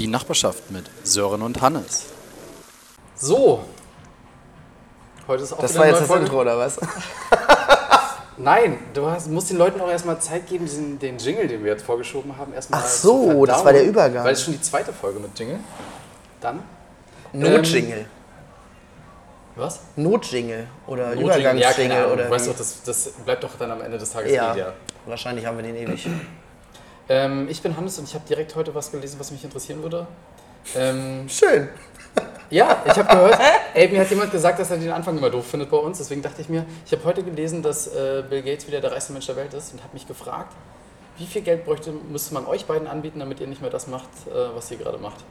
Die Nachbarschaft mit Sören und Hannes. So. Heute ist auch Das war eine jetzt neue das Folge. Intro, oder was? Nein, du hast, musst den Leuten auch erstmal Zeit geben, diesen, den Jingle, den wir jetzt vorgeschoben haben, erstmal Ach so, das war der Übergang. Weil es schon die zweite Folge mit Jingle. Dann? Notjingle. Was? Notjingle oder? Ja, keine Übergangsjingle Ahnung. oder Du weißt doch, das, das bleibt doch dann am Ende des Tages ja. eh der. Wahrscheinlich haben wir den ewig. Ähm, ich bin Hannes und ich habe direkt heute was gelesen, was mich interessieren würde. Ähm, Schön. Ja, ich habe gehört, ey, mir hat jemand gesagt, dass er den Anfang immer doof findet bei uns. Deswegen dachte ich mir, ich habe heute gelesen, dass äh, Bill Gates wieder der reichste Mensch der Welt ist und habe mich gefragt, wie viel Geld bräuchte, müsste man euch beiden anbieten, damit ihr nicht mehr das macht, äh, was ihr gerade macht?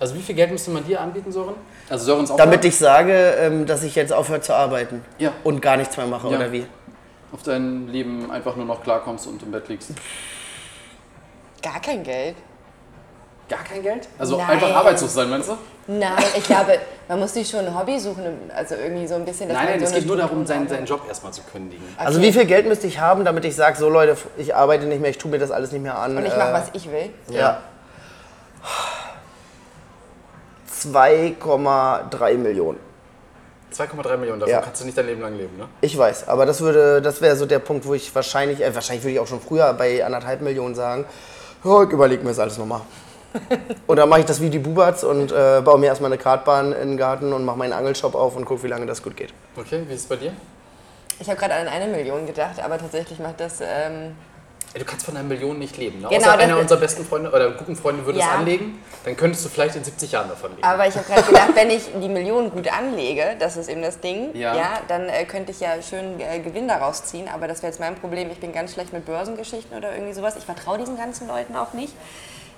Also wie viel Geld müsste man dir anbieten, Sören? Also Sörens auch Damit ich sage, ähm, dass ich jetzt aufhöre zu arbeiten Ja. und gar nichts mehr mache, Ja. oder wie? Auf dein Leben einfach nur noch klarkommst und im Bett liegst. Gar kein Geld. Gar kein Geld? Also Nein. einfach arbeitslos sein, meinst du? Nein, ich glaube, man muss sich schon ein Hobby suchen, also irgendwie so ein bisschen. dass Nein, nein, so es geht nur darum, seinen, seinen Job erstmal zu kündigen. Also Okay. wie viel Geld müsste ich haben, damit ich sage, so Leute, ich arbeite nicht mehr, ich tue mir das alles nicht mehr an. Und ich äh, mache, was ich will. Ja. 2,3 Millionen. 2,3 Millionen, davon Ja. kannst du nicht dein Leben lang leben, ne? Ich weiß, aber das würde, das wäre so der Punkt, wo ich wahrscheinlich, äh, wahrscheinlich würde ich auch schon früher bei anderthalb Millionen sagen, ja, ich überlege mir das alles nochmal. und dann mache ich das wie die Bubats und äh, baue mir erstmal eine Kartbahn in den Garten und mache meinen Angelshop auf und gucke, wie lange das gut geht. Okay, wie ist es bei dir? Ich habe gerade an eine Million gedacht, aber tatsächlich macht das. Ähm, du kannst von einer Million nicht leben. Ne? Genau, Außer einer unserer besten Freunde oder guten Freunde würde es Ja. anlegen, dann könntest du vielleicht in 70 Jahren davon leben. aber ich habe gerade gedacht, wenn ich die Million gut anlege, das ist eben das Ding, Ja. ja, dann äh, könnte ich ja schön äh, Gewinn daraus ziehen. Aber das wäre jetzt mein Problem. Ich bin ganz schlecht mit Börsengeschichten oder irgendwie sowas. Ich vertraue diesen ganzen Leuten auch nicht.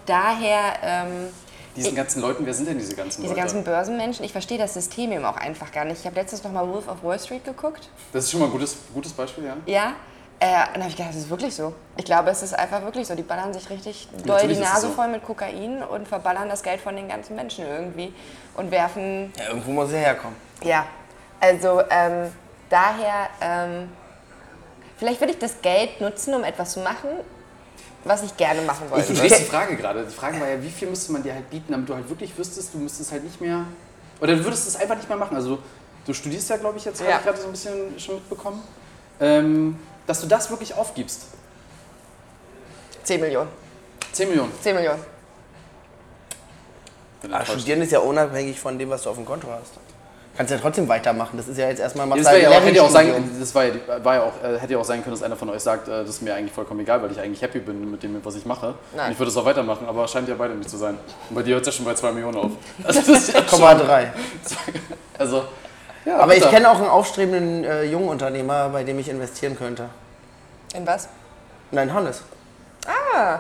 Daher. Ähm, Diesen ganzen Leuten, wer sind denn diese ganzen Diese Leute? ganzen Börsenmenschen, ich verstehe das System eben auch einfach gar nicht. Ich habe letztens noch mal Wolf of Wall Street geguckt. das ist schon mal ein gutes, gutes Beispiel, ja? Ja. Äh, dann habe ich gedacht, das ist wirklich so. Ich glaube, es ist einfach wirklich so. Die ballern sich richtig doll Natürlich die Nase so. voll mit Kokain und verballern das Geld von den ganzen Menschen irgendwie und werfen. Ja, irgendwo muss er herkommen. Ja. Also ähm, daher, ähm, vielleicht würde ich das Geld nutzen, um etwas zu machen, was ich gerne machen wollte. Du drehst die Frage gerade. Die Frage war ja, wie viel müsste man dir halt bieten, damit du halt wirklich wüsstest, du müsstest halt nicht mehr. Oder du würdest es einfach nicht mehr machen. Also du, studierst ja, glaube ich, jetzt habe Ja. ich gerade so ein bisschen schon mitbekommen. Ähm, dass du das wirklich aufgibst. 10 Millionen. 10 Millionen. 10 Millionen. Aber. Studieren ist ja unabhängig von dem, was du auf dem Konto hast. Kannst ja trotzdem weitermachen. Das ist ja jetzt erstmal Ja, machst das, halt ja auch, hätte ja auch sein, das war ja, war ja auch, äh, hätte ja auch sein können, dass einer von euch sagt, äh, das ist mir eigentlich vollkommen egal, weil ich eigentlich happy bin mit dem, was ich mache. Nein. Und ich würde es auch weitermachen, aber scheint ja beide nicht zu sein. Und bei dir hört es ja schon bei 2 Millionen auf. Also, das ist ja Komma drei. also ja, Aber ich bitter. kenne auch einen aufstrebenden äh, Jungunternehmer, bei dem ich investieren könnte. In was? Nein, Hannes. Ah,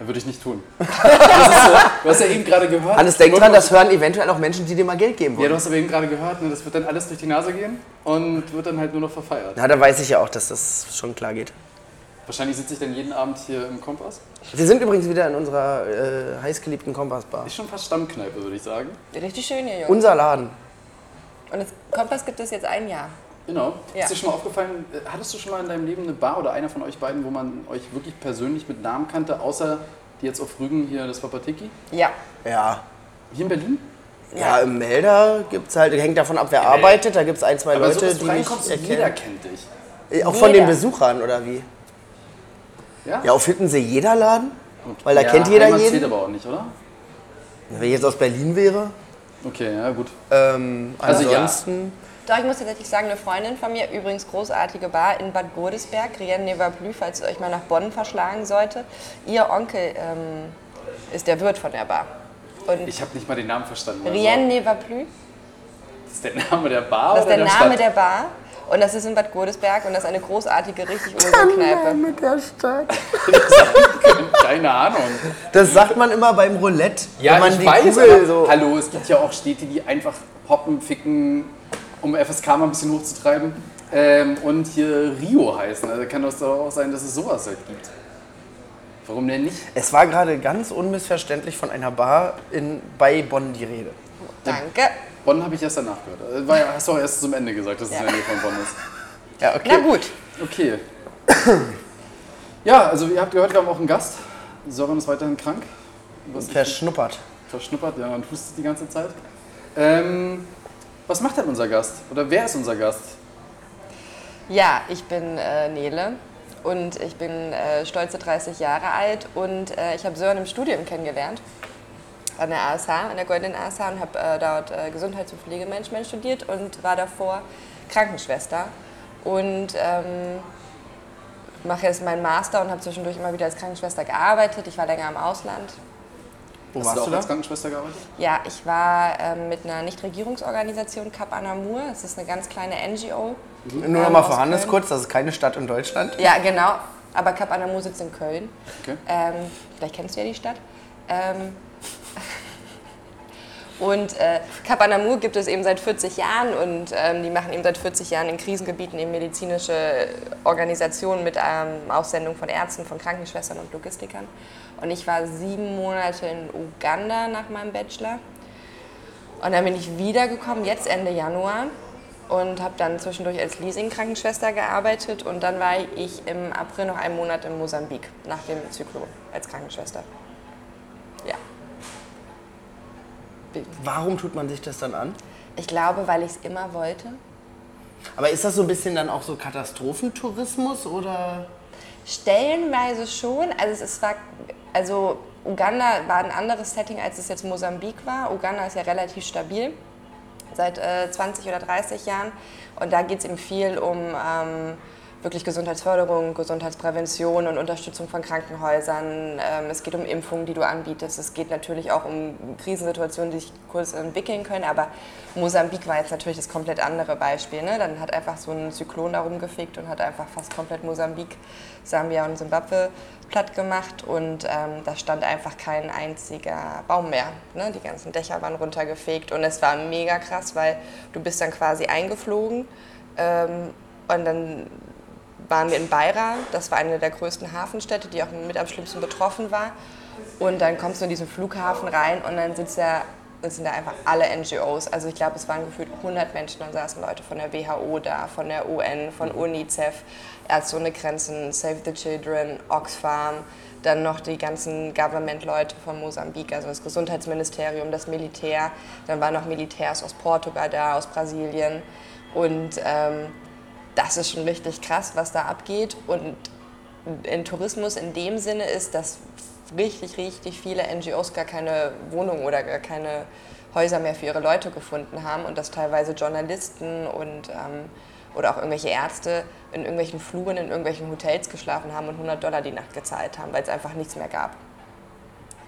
Würde ich nicht tun. Das ist so, du hast ja eben gerade gehört. Hannes, denk dran, das hören eventuell auch Menschen, die dir mal Geld geben Ja, wollen. du hast aber eben gerade gehört, ne, das wird dann alles durch die Nase gehen und wird dann halt nur noch verfeiert. Na, da weiß ich ja auch, dass das schon klar geht. Wahrscheinlich sitze ich dann jeden Abend hier im Kompass. Wir sind übrigens wieder in unserer äh, heißgeliebten Kompassbar. Ist schon fast Stammkneipe, würde ich sagen. richtig schön hier, Junge. Unser Laden. Und das Kompass gibt es jetzt ein Jahr. Genau. Ja. Ist dir schon mal aufgefallen, äh, hattest du schon mal in deinem Leben eine Bar oder einer von euch beiden, wo man euch wirklich persönlich mit Namen kannte, außer die jetzt auf Rügen hier, das war Patiki? Ja. Ja. Hier in Berlin? Ja, im Melder gibt es halt, hängt davon ab, wer arbeitet. Da gibt es ein, zwei Aber Leute, so, die mich und jeder erkennen. kennt dich. Äh, Auch von den Jeder. Besuchern, oder wie? Ja? Ja, auf Hittensee jeder Laden? Weil da ja, kennt jeder Heimat zählt jeden. aber auch nicht, oder? Wenn ich jetzt aus Berlin wäre. Okay, ja gut. Ähm, Also ja. ansonsten. Doch, ich muss tatsächlich sagen, eine Freundin von mir, übrigens großartige Bar in Bad Godesberg, Rien Never Plus, falls es euch mal nach Bonn verschlagen sollte. Ihr Onkel ähm, ist der Wirt von der Bar. Und Ich habe nicht mal den Namen verstanden. Also, Rien Never Plus, das ist der Name der Bar das ist oder der der Name Stadt? der Bar. Und das ist in Bad Godesberg und das ist eine großartige, richtig Kneipe. mit der Stadt. Keine Ahnung. Das sagt man immer beim Roulette. Ja, wenn man ich die weiß, Kugel aber so. hallo, es gibt ja auch Städte, die einfach hoppen, ficken, um FSK mal ein bisschen hochzutreiben. Ähm, und hier Rio heißen. Also kann das doch auch sein, dass es sowas halt gibt. Warum denn nicht? Es war gerade ganz unmissverständlich von einer Bar in, bei Bonn die Rede. Danke. Bonn habe ich erst danach gehört. Äh, War, ja- hast du auch erst zum Ende gesagt, dass es in der Nähe von Bonn ist. Ja, okay. Na gut. Okay. Ja, also ihr habt gehört, wir haben auch einen Gast. Sören ist weiterhin krank. Was Verschnuppert. verschnuppert, ja, und hustet die ganze Zeit. Ähm, was macht denn unser Gast? Oder wer ist unser Gast? Ja, ich bin äh, Nele und ich bin äh, stolze 30 Jahre alt und äh, ich habe Sören im Studium kennengelernt an der ASH, an der Goldenen ASH und habe äh, dort äh, Gesundheits- und Pflegemanagement studiert und war davor Krankenschwester und ähm, mache jetzt meinen Master und habe zwischendurch immer wieder als Krankenschwester gearbeitet. Ich war länger im Ausland. Wo Hast warst du auch du da? als Krankenschwester gearbeitet? Ja, ich war ähm, mit einer Nichtregierungsorganisation Cap Anamur. Das ist eine ganz kleine NGO. Nur Ähm, noch mal aus für Hannes kurz, das ist keine Stadt in Deutschland. Ja, genau. Aber Cap Anamur sitzt in Köln. Okay. Ähm, vielleicht kennst du ja die Stadt. Und äh, Cap Anamur gibt es eben seit 40 Jahren und ähm, die machen eben seit 40 Jahren in Krisengebieten eben medizinische Organisationen mit ähm, Aussendung von Ärzten, von Krankenschwestern und Logistikern. Und ich war sieben Monate in Uganda nach meinem Bachelor. Und dann bin ich wiedergekommen, jetzt Ende Januar, und habe dann zwischendurch als Leasing-Krankenschwester gearbeitet. Und dann war ich im April noch einen Monat in Mosambik nach dem Zyklon als Krankenschwester. Ja. Warum tut man sich das dann an? Ich glaube, weil ich es immer wollte. Aber ist das so ein bisschen dann auch so Katastrophentourismus oder? Stellenweise schon. Also es war, also Uganda war ein anderes Setting, als es jetzt Mosambik war. Uganda ist ja relativ stabil seit äh, 20 oder 30 Jahren. Und da geht es eben viel um ähm, wirklich Gesundheitsförderung, Gesundheitsprävention und Unterstützung von Krankenhäusern. Ähm, es geht um Impfungen, die du anbietest. Es geht natürlich auch um Krisensituationen, die sich kurz entwickeln können. Aber Mosambik war jetzt natürlich das komplett andere Beispiel. Ne? Dann hat einfach so ein Zyklon da rumgefegt und hat einfach fast komplett Mosambik, Sambia und Simbabwe platt gemacht. Und ähm, da stand einfach kein einziger Baum mehr. Ne? Die ganzen Dächer waren runtergefegt. Und es war mega krass, weil du bist dann quasi eingeflogen. Ähm, und dann waren wir in Beira, das war eine der größten Hafenstädte, die auch mit am schlimmsten betroffen war. Und dann kommst du in diesen Flughafen rein und dann sitzt da, sind da einfach alle NGOs. Also ich glaube, es waren gefühlt 100 Menschen, dann saßen Leute von der WHO da, von der UN, von UNICEF, Ärzte ohne Grenzen, Save the Children, Oxfam, dann noch die ganzen Government-Leute von Mosambik, also das Gesundheitsministerium, das Militär, dann waren noch Militärs aus Portugal da, aus Brasilien und ähm, das ist schon richtig krass, was da abgeht. Und in Tourismus in dem Sinne ist, dass richtig, richtig viele NGOs gar keine Wohnung oder gar keine Häuser mehr für ihre Leute gefunden haben und dass teilweise Journalisten und ähm, oder auch irgendwelche Ärzte in irgendwelchen Fluren, in irgendwelchen Hotels geschlafen haben und 100 Dollar die Nacht gezahlt haben, weil es einfach nichts mehr gab.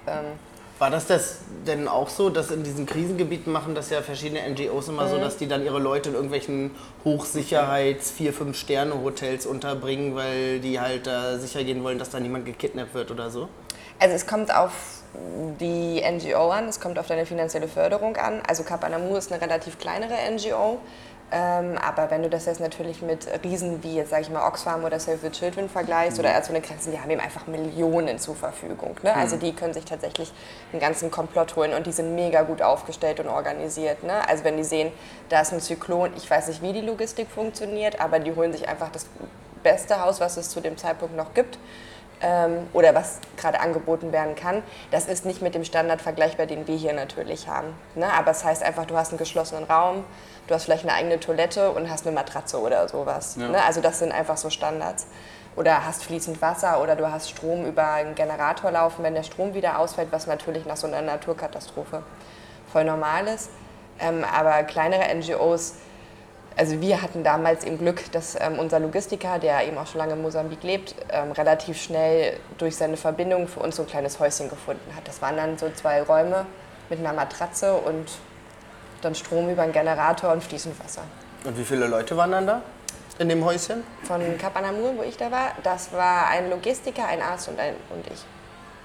Ähm, War das, das denn auch so, dass in diesen Krisengebieten machen das ja verschiedene NGOs immer so, dass die dann ihre Leute in irgendwelchen Hochsicherheits-, vier, fünf Sterne-Hotels unterbringen, weil die halt da sicher gehen wollen, dass da niemand gekidnappt wird oder so? Also es kommt auf die NGO an, es kommt auf deine finanzielle Förderung an. Also Cap Anamur ist eine relativ kleinere NGO. Ähm, aber wenn du das jetzt natürlich mit Riesen wie jetzt sage ich mal Oxfam oder Save the Children vergleichst oder Ärzte ohne Grenzen, die haben eben einfach Millionen zur Verfügung. Ne? Also die können sich tatsächlich einen ganzen Komplott holen und die sind mega gut aufgestellt und organisiert. Ne? Also wenn die sehen, da ist ein Zyklon, ich weiß nicht, wie die Logistik funktioniert, aber die holen sich einfach das beste Haus, was es zu dem Zeitpunkt noch gibt ähm, oder was gerade angeboten werden kann. Das ist nicht mit dem Standard vergleichbar, den wir hier natürlich haben. Ne? Aber es heißt einfach, du hast einen geschlossenen Raum, du hast vielleicht eine eigene Toilette und hast eine Matratze oder sowas. Ja. Ne? Also das sind einfach so Standards. Oder hast fließend Wasser oder du hast Strom über einen Generator laufen, wenn der Strom wieder ausfällt, was natürlich nach so einer Naturkatastrophe voll normal ist. Ähm, aber kleinere NGOs, also wir hatten damals im Glück, dass ähm, unser Logistiker, der eben auch schon lange in Mosambik lebt, ähm, relativ schnell durch seine Verbindung für uns so ein kleines Häuschen gefunden hat. Das waren dann so zwei Räume mit einer Matratze und dann Strom über einen Generator und fließend Wasser. Und wie viele Leute waren dann da in dem Häuschen? Von Cap Anamur, wo ich da war, das war ein Logistiker, ein Arzt und, ein, und ich.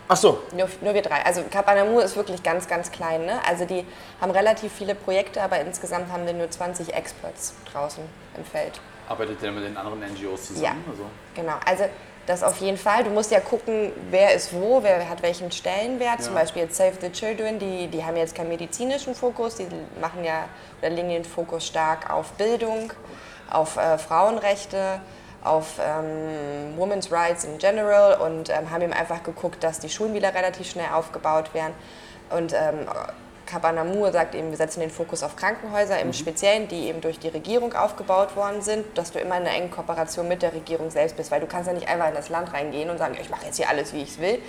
Ach so, Nur, nur wir drei. Also Cap Anamur ist wirklich ganz, ganz klein. Ne? Also die haben relativ viele Projekte, aber insgesamt haben wir nur 20 Experts draußen im Feld. Arbeitet ihr mit den anderen NGOs zusammen? Ja. Also, Genau, also das auf jeden Fall. Du musst ja gucken, wer ist wo, wer hat welchen Stellenwert. Zum Ja. Beispiel jetzt Save the Children, die, die haben jetzt keinen medizinischen Fokus, die machen ja oder legen den Fokus stark auf Bildung, auf äh, Frauenrechte, auf ähm, Women's Rights in general und ähm, haben eben einfach geguckt, dass die Schulen wieder relativ schnell aufgebaut werden. Und ähm, Kabanamur sagt eben, wir setzen den Fokus auf Krankenhäuser im Speziellen, die eben durch die Regierung aufgebaut worden sind, dass du immer in einer engen Kooperation mit der Regierung selbst bist, weil du kannst ja nicht einfach in das Land reingehen und sagen, ich mache jetzt hier alles, wie ich es will.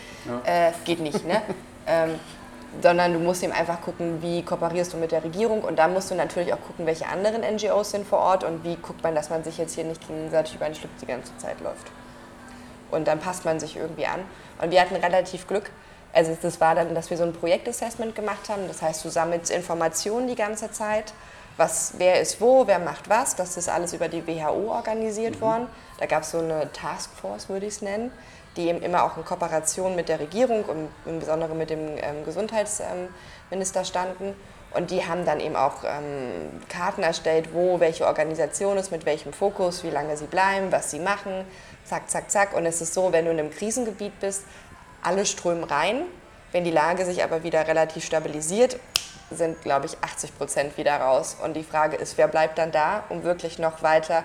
Äh, geht nicht, ne? ähm, sondern du musst eben einfach gucken, wie kooperierst du mit der Regierung und da musst du natürlich auch gucken, welche anderen NGOs sind vor Ort und wie guckt man, dass man sich jetzt hier nicht gegenseitig über den Schlips die ganze Zeit läuft. Und dann passt man sich irgendwie an. Und wir hatten relativ Glück. Also das war dann, dass wir so ein Projektassessment gemacht haben. Das heißt, du sammelst Informationen die ganze Zeit. Was, wer ist wo, wer macht was. Das ist alles über die WHO organisiert worden. Da gab es so eine Taskforce, würde ich es nennen, die eben immer auch in Kooperation mit der Regierung und im Besonderen mit dem ähm, Gesundheitsminister standen. Und die haben dann eben auch ähm, Karten erstellt, wo welche Organisation ist, mit welchem Fokus, wie lange sie bleiben, was sie machen, zack, zack, zack. Und es ist so, wenn du in einem Krisengebiet bist, alle strömen rein. Wenn die Lage sich aber wieder relativ stabilisiert, sind, glaube ich, 80 Prozent wieder raus. Und die Frage ist, wer bleibt dann da, um wirklich noch weiter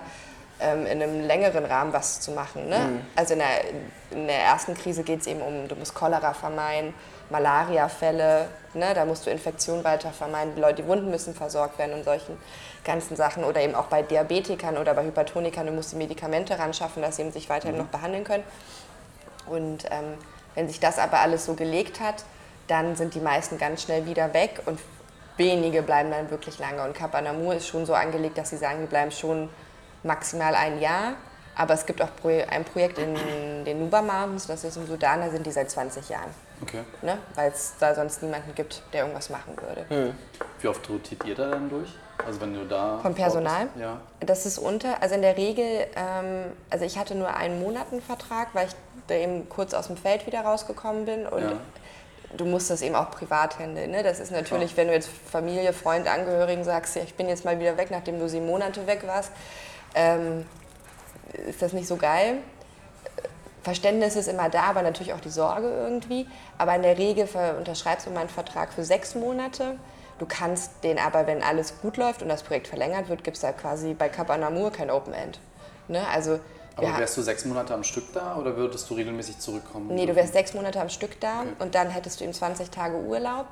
ähm, in einem längeren Rahmen was zu machen. Ne? Also in der, in der ersten Krise geht es eben um, du musst Cholera vermeiden, Malariafälle, ne? da musst du Infektionen weiter vermeiden, die Leute, die Wunden müssen versorgt werden und solchen ganzen Sachen. Oder eben auch bei Diabetikern oder bei Hypertonikern, du musst die Medikamente ran schaffen, dass sie eben sich weiterhin noch behandeln können. Und ähm, wenn sich das aber alles so gelegt hat, dann sind die meisten ganz schnell wieder weg und wenige bleiben dann wirklich lange. Und Kap Anamur ist schon so angelegt, dass sie sagen, wir bleiben schon maximal ein Jahr. Aber es gibt auch ein Projekt in den Nuba Mountains, das ist im Sudan, da sind die seit 20 Jahren. Okay. Ne? Weil es da sonst niemanden gibt, der irgendwas machen würde. Wie oft rotiert ihr da dann durch? Also wenn du da... Vom Personal? Ja. Das ist unter, also in der Regel, ähm, also ich hatte nur einen Monatenvertrag, weil ich da eben kurz aus dem Feld wieder rausgekommen bin und Ja. du musst das eben auch privat handeln. Ne? Das ist natürlich, wenn du jetzt Familie, Freund, Angehörigen sagst, ja, ich bin jetzt mal wieder weg, nachdem du sieben Monate weg warst, ähm, ist das nicht so geil. Verständnis ist immer da, aber natürlich auch die Sorge irgendwie. Aber in der Regel unterschreibst du mal einen Vertrag für sechs Monate. Du kannst den aber, wenn alles gut läuft und das Projekt verlängert wird, gibt es da quasi bei Cap Anamur kein Open End. Ne? Also, Aber ha- wärst du sechs Monate am Stück da oder würdest du regelmäßig zurückkommen? Nee, du wärst sechs Monate am Stück da und dann hättest du eben 20 Tage Urlaub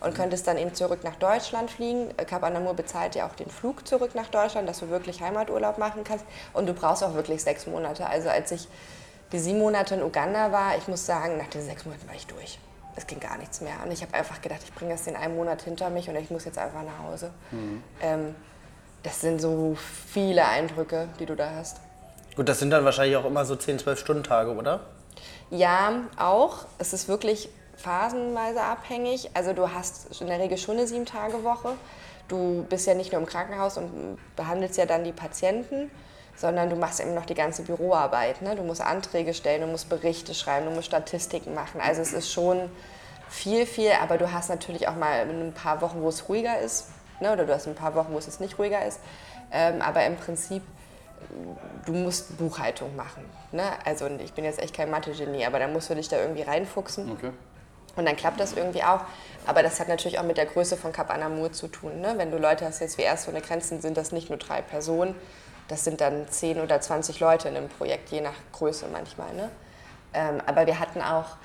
und könntest dann eben zurück nach Deutschland fliegen. Äh, Cap Anamur bezahlt ja auch den Flug zurück nach Deutschland, dass du wirklich Heimaturlaub machen kannst. Und du brauchst auch wirklich sechs Monate. Also als ich die sieben Monate in Uganda war, ich muss sagen, nach diesen sechs Monaten war ich durch. Es ging gar nichts mehr. Und ich habe einfach gedacht, ich bringe das den einen Monat hinter mich und ich muss jetzt einfach nach Hause. Ähm, das sind so viele Eindrücke, die du da hast. Gut, das sind dann wahrscheinlich auch immer so 10, 12 Stunden Tage, oder? Ja, auch. Es ist wirklich phasenweise abhängig. Also du hast in der Regel schon eine Sieben-Tage-Woche. Du bist ja nicht nur im Krankenhaus und behandelst ja dann die Patienten, sondern du machst eben noch die ganze Büroarbeit. Ne? Du musst Anträge stellen, du musst Berichte schreiben, du musst Statistiken machen. Also es ist schon viel, viel, aber du hast natürlich auch mal ein paar Wochen, wo es ruhiger ist. Ne? Oder du hast ein paar Wochen, wo es jetzt nicht ruhiger ist. Ähm, aber im Prinzip du musst Buchhaltung machen. Ne? Also ich bin jetzt echt kein Mathe-Genie, aber dann musst du dich da irgendwie reinfuchsen. Okay. Und dann klappt das irgendwie auch. Aber das hat natürlich auch mit der Größe von Cap Anamur zu tun. Ne? Wenn du Leute hast, jetzt wie erst so eine Grenzen, sind das nicht nur drei Personen, das sind dann 10 oder 20 Leute in einem Projekt, je nach Größe manchmal. Ne? Ähm, aber wir hatten auch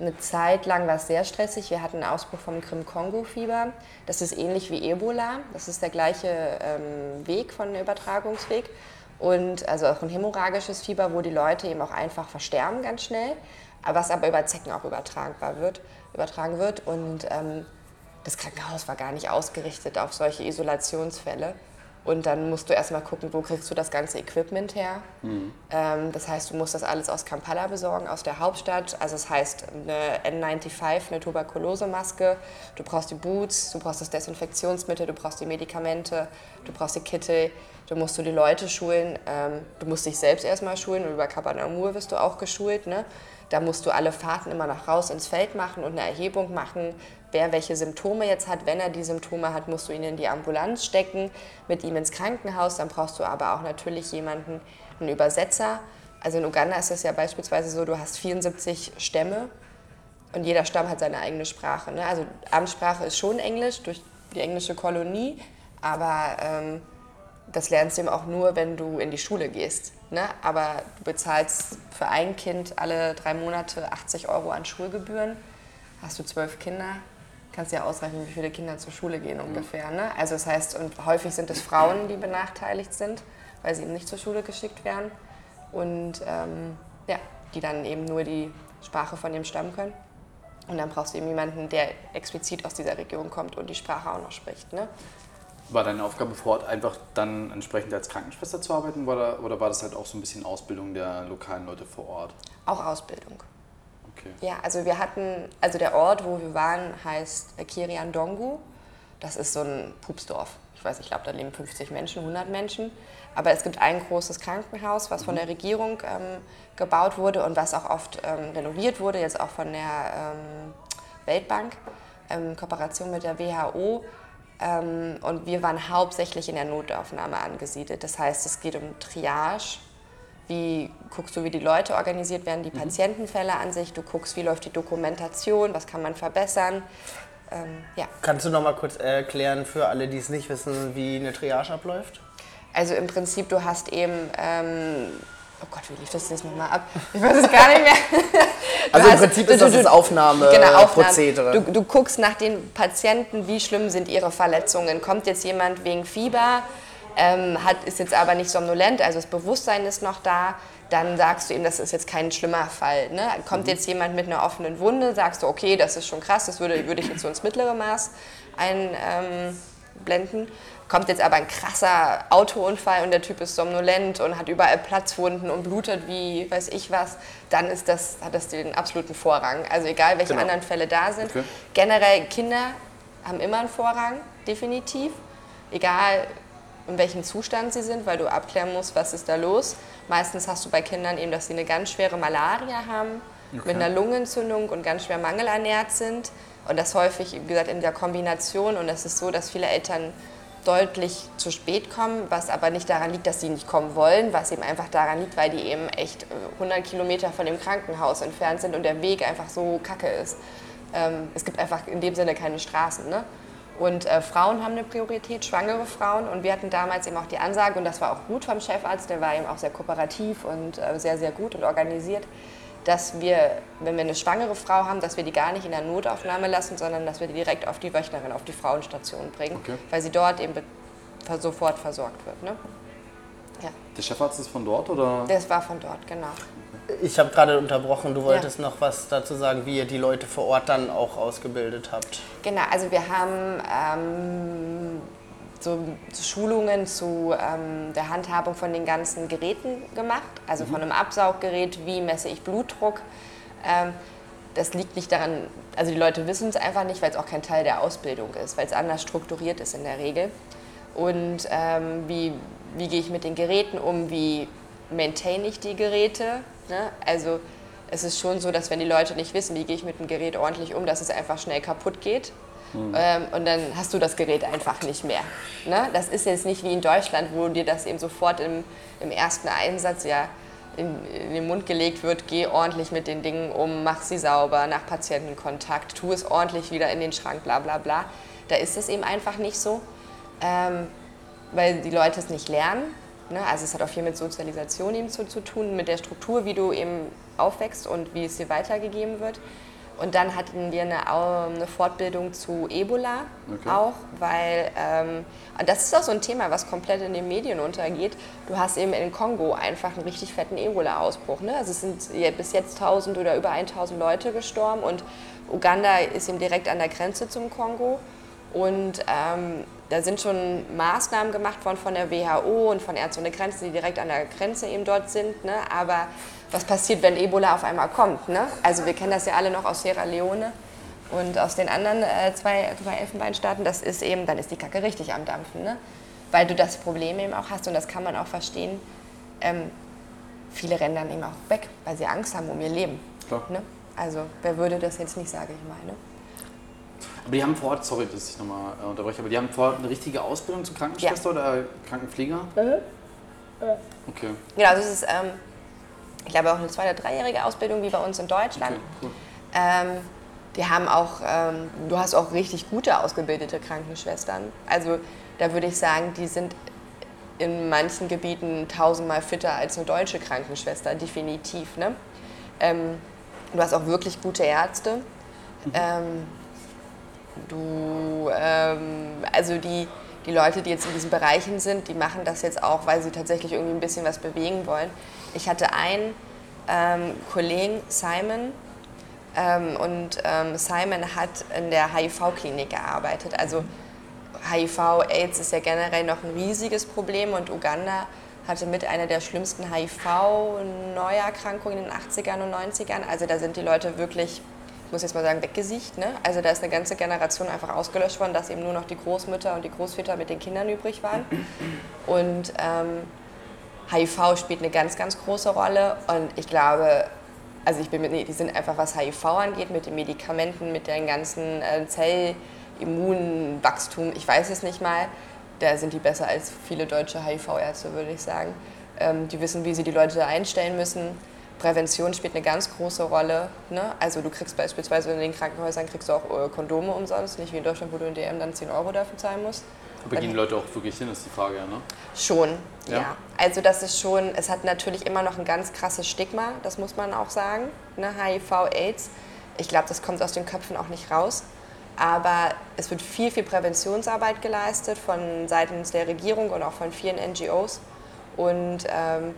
eine Zeit lang, war es sehr stressig, wir hatten einen Ausbruch vom Krim-Kongo-Fieber. Das ist ähnlich wie Ebola, das ist der gleiche ähm, Weg von Übertragungsweg. Und also auch ein hämorrhagisches Fieber, wo die Leute eben auch einfach versterben ganz schnell, was aber über Zecken auch übertragbar wird, übertragen wird. Und ähm, das Krankenhaus war gar nicht ausgerichtet auf solche Isolationsfälle. Und dann musst du erstmal gucken, wo kriegst du das ganze Equipment her. Ähm, das heißt, du musst das alles aus Kampala besorgen, aus der Hauptstadt. Also das heißt, eine N95, eine Tuberkulosemaske, du brauchst die Boots, du brauchst das Desinfektionsmittel, du brauchst die Medikamente, du brauchst die Kittel, du musst du die Leute schulen, ähm, du musst dich selbst erstmal schulen und über Kabanamur wirst du auch geschult. Ne? Da musst du alle Fahrten immer noch raus ins Feld machen und eine Erhebung machen, wer welche Symptome jetzt hat. Wenn er die Symptome hat, musst du ihn in die Ambulanz stecken, mit ihm ins Krankenhaus. Dann brauchst du aber auch natürlich jemanden, einen Übersetzer. Also in Uganda ist es ja beispielsweise so, du hast 74 Stämme und jeder Stamm hat seine eigene Sprache. Ne? Also Amtssprache ist schon Englisch durch die englische Kolonie, aber ähm, das lernst du eben auch nur, wenn du in die Schule gehst. Ne? Aber du bezahlst für ein Kind alle drei Monate 80 Euro an Schulgebühren. Hast du zwölf Kinder, kannst ja ausrechnen, wie viele Kinder zur Schule gehen ungefähr. Ne? Also das heißt, und häufig sind es Frauen, die benachteiligt sind, weil sie eben nicht zur Schule geschickt werden. Und ähm, ja, die dann eben nur die Sprache von dem Stamm können. Und dann brauchst du eben jemanden, der explizit aus dieser Region kommt und die Sprache auch noch spricht. Ne? War deine Aufgabe vor Ort einfach dann entsprechend als Krankenschwester zu arbeiten oder, oder war das halt auch so ein bisschen Ausbildung der lokalen Leute vor Ort? Auch Ausbildung. Okay. Ja, also wir hatten, also der Ort, wo wir waren, heißt Kiriandongu. Das ist so ein Pupsdorf. Ich weiß, ich glaube, da leben 50 Menschen, 100 Menschen. Aber es gibt ein großes Krankenhaus, was von der Regierung ähm, gebaut wurde und was auch oft ähm, renoviert wurde, jetzt auch von der ähm, Weltbank, in Kooperation mit der WHO. Ähm, und wir waren hauptsächlich in der Notaufnahme angesiedelt. Das heißt, es geht um Triage. Wie guckst du, wie die Leute organisiert werden, die Patientenfälle an sich. Du guckst, wie läuft die Dokumentation, was kann man verbessern. Ähm, ja. Kannst du noch mal kurz erklären für alle, die es nicht wissen, wie eine Triage abläuft? Also im Prinzip, du hast eben, ähm, oh Gott, wie lief das jetzt nochmal ab? Ich weiß es gar nicht mehr. Also im Prinzip ist das das Aufnahme- genau, Aufnahme. Du, du guckst nach den Patienten, wie schlimm sind ihre Verletzungen. Kommt jetzt jemand wegen Fieber, ähm, hat, ist jetzt aber nicht somnolent, also das Bewusstsein ist noch da, dann sagst du ihm, das ist jetzt kein schlimmer Fall. Ne? Kommt Mhm. jetzt jemand mit einer offenen Wunde, sagst du, okay, das ist schon krass, das würde, würde ich jetzt so ins mittlere Maß einblenden. Kommt jetzt aber ein krasser Autounfall und der Typ ist somnolent und hat überall Platzwunden und blutet wie weiß ich was, dann ist das, hat das den absoluten Vorrang. Also egal, welche Genau. anderen Fälle da sind. Okay. Generell Kinder haben immer einen Vorrang, definitiv. Egal in welchem Zustand sie sind, weil du abklären musst, was ist da los. Meistens hast du bei Kindern eben, dass sie eine ganz schwere Malaria haben, mit einer Lungenentzündung und ganz schwer mangelernährt sind. Und das häufig, wie gesagt, in der Kombination. Und es ist so, dass viele Eltern deutlich zu spät kommen, was aber nicht daran liegt, dass sie nicht kommen wollen, was eben einfach daran liegt, weil die eben echt äh, 100 Kilometer von dem Krankenhaus entfernt sind und der Weg einfach so kacke ist. Ähm, es gibt einfach in dem Sinne keine Straßen. Ne? Und äh, Frauen haben eine Priorität, schwangere Frauen. Und wir hatten damals eben auch die Ansage, und das war auch gut vom Chefarzt, der war eben auch sehr kooperativ und äh, sehr, sehr gut und organisiert, dass wir, wenn wir eine schwangere Frau haben, dass wir die gar nicht in der Notaufnahme lassen, sondern dass wir die direkt auf die Wöchnerin, auf die Frauenstation bringen, Okay. weil sie dort eben sofort versorgt wird. Ne? Ja, Der Chefarzt ist von dort oder? das war von dort, genau. Ich habe gerade unterbrochen, du wolltest noch was dazu sagen, wie ihr die Leute vor Ort dann auch ausgebildet habt. Genau, also wir haben ähm, so Schulungen zu ähm, der Handhabung von den ganzen Geräten gemacht, also von einem Absauggerät, wie messe ich Blutdruck. Ähm, das liegt nicht daran, also die Leute wissen es einfach nicht, weil es auch kein Teil der Ausbildung ist, weil es anders strukturiert ist in der Regel. Und ähm, wie, wie gehe ich mit den Geräten um, wie maintain ich die Geräte. Ne? Also es ist schon so, dass wenn die Leute nicht wissen, wie gehe ich mit dem Gerät ordentlich um, dass es einfach schnell kaputt geht. Ähm, und dann hast du das Gerät einfach nicht mehr. Ne? Das ist jetzt nicht wie in Deutschland, wo dir das eben sofort im, im ersten Einsatz ja in, in den Mund gelegt wird, geh ordentlich mit den Dingen um, mach sie sauber, nach Patientenkontakt, tu es ordentlich wieder in den Schrank, bla bla bla. Da ist es eben einfach nicht so, ähm, weil die Leute es nicht lernen. Ne? Also es hat auch viel mit Sozialisation eben zu, zu tun, mit der Struktur, wie du eben aufwächst und wie es dir weitergegeben wird. Und dann hatten wir eine, eine Fortbildung zu Ebola Okay. auch, weil ähm, und das ist auch so ein Thema, was komplett in den Medien untergeht. Du hast eben in Kongo einfach einen richtig fetten Ebola-Ausbruch. Ne? Also es sind bis jetzt 1000 oder über 1000 Leute gestorben und Uganda ist eben direkt an der Grenze zum Kongo. Und ähm, da sind schon Maßnahmen gemacht worden von der WHO und von Ärzte ohne Grenzen, die direkt an der Grenze eben dort sind. Ne? Aber was passiert, wenn Ebola auf einmal kommt? Ne? Also wir kennen das ja alle noch aus Sierra Leone und aus den anderen äh, zwei, zwei Elfenbeinstaaten. Das ist eben, dann ist die Kacke richtig am Dampfen. Ne? Weil du das Problem eben auch hast und das kann man auch verstehen. Ähm, viele rennen dann eben auch weg, weil sie Angst haben um ihr Leben. Klar. Ne? Also wer würde das jetzt nicht, sage ich mal. Ne? Aber die haben vor Ort, sorry, dass ich nochmal äh, unterbreche, aber die haben vor Ort eine richtige Ausbildung zur Krankenschwester oder Krankenpfleger? Okay. Genau, das ist, ähm, ich glaube, auch eine zwei- oder dreijährige Ausbildung wie bei uns in Deutschland. okay cool. Ähm, die haben auch, ähm, du hast auch richtig gute ausgebildete Krankenschwestern. Also da würde ich sagen, die sind in manchen Gebieten tausendmal fitter als eine deutsche Krankenschwester, definitiv. Ne? Ähm, du hast auch wirklich gute Ärzte. Mhm. Ähm, du, ähm, also die, die Leute, die jetzt in diesen Bereichen sind, die machen das jetzt auch, weil sie tatsächlich irgendwie ein bisschen was bewegen wollen. Ich hatte einen ähm, Kollegen, Simon, ähm, und ähm, Simon hat in der HIV-Klinik gearbeitet. Also HIV-Aids ist ja generell noch ein riesiges Problem und Uganda hatte mit einer der schlimmsten HIV-Neuerkrankungen in den 80ern und 90ern. Also da sind die Leute wirklich, ich muss jetzt mal sagen, weggesiegt. Ne? Also da ist eine ganze Generation einfach ausgelöscht worden, dass eben nur noch die Großmütter und die Großväter mit den Kindern übrig waren. Und ähm, HIV spielt eine ganz, ganz große Rolle und ich glaube, also ich bin mit, nee, die sind einfach, was HIV angeht, mit den Medikamenten, mit den ganzen äh, Zellimmunwachstum, ich weiß es nicht mal, da sind die besser als viele deutsche HIV-Ärzte, würde ich sagen. Ähm, die wissen, wie sie die Leute einstellen müssen. Prävention spielt eine ganz große Rolle. Ne? Also du kriegst beispielsweise in den Krankenhäusern kriegst du auch äh, Kondome umsonst, nicht wie in Deutschland, wo du in DM dann 10 Euro dafür zahlen musst. Aber gehen die Leute auch wirklich hin, ist die Frage, ne? Schon, ja. ja. Also das ist schon, es hat natürlich immer noch ein ganz krasses Stigma, das muss man auch sagen, ne? HIV, AIDS. Ich glaube, das kommt aus den Köpfen auch nicht raus. Aber es wird viel, viel Präventionsarbeit geleistet von seitens der Regierung und auch von vielen NGOs. Und ähm,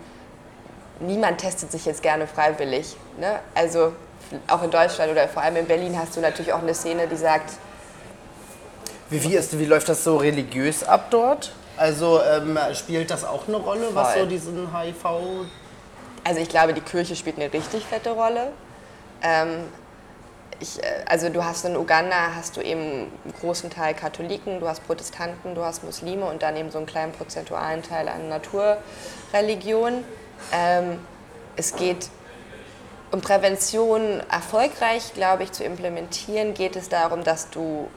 niemand testet sich jetzt gerne freiwillig. Ne? Also auch in Deutschland oder vor allem in Berlin hast du natürlich auch eine Szene, die sagt, wie, wie, ist, wie läuft das so religiös ab dort? Also ähm, spielt das auch eine Rolle, was so diesen HIV... Also ich glaube, die Kirche spielt eine richtig fette Rolle. Ähm, ich, äh, also du hast in Uganda hast du eben einen großen Teil Katholiken, du hast Protestanten, du hast Muslime und dann eben so einen kleinen prozentualen Teil an Naturreligion. Ähm, es geht um Prävention erfolgreich, glaube ich, zu implementieren, geht es darum, dass du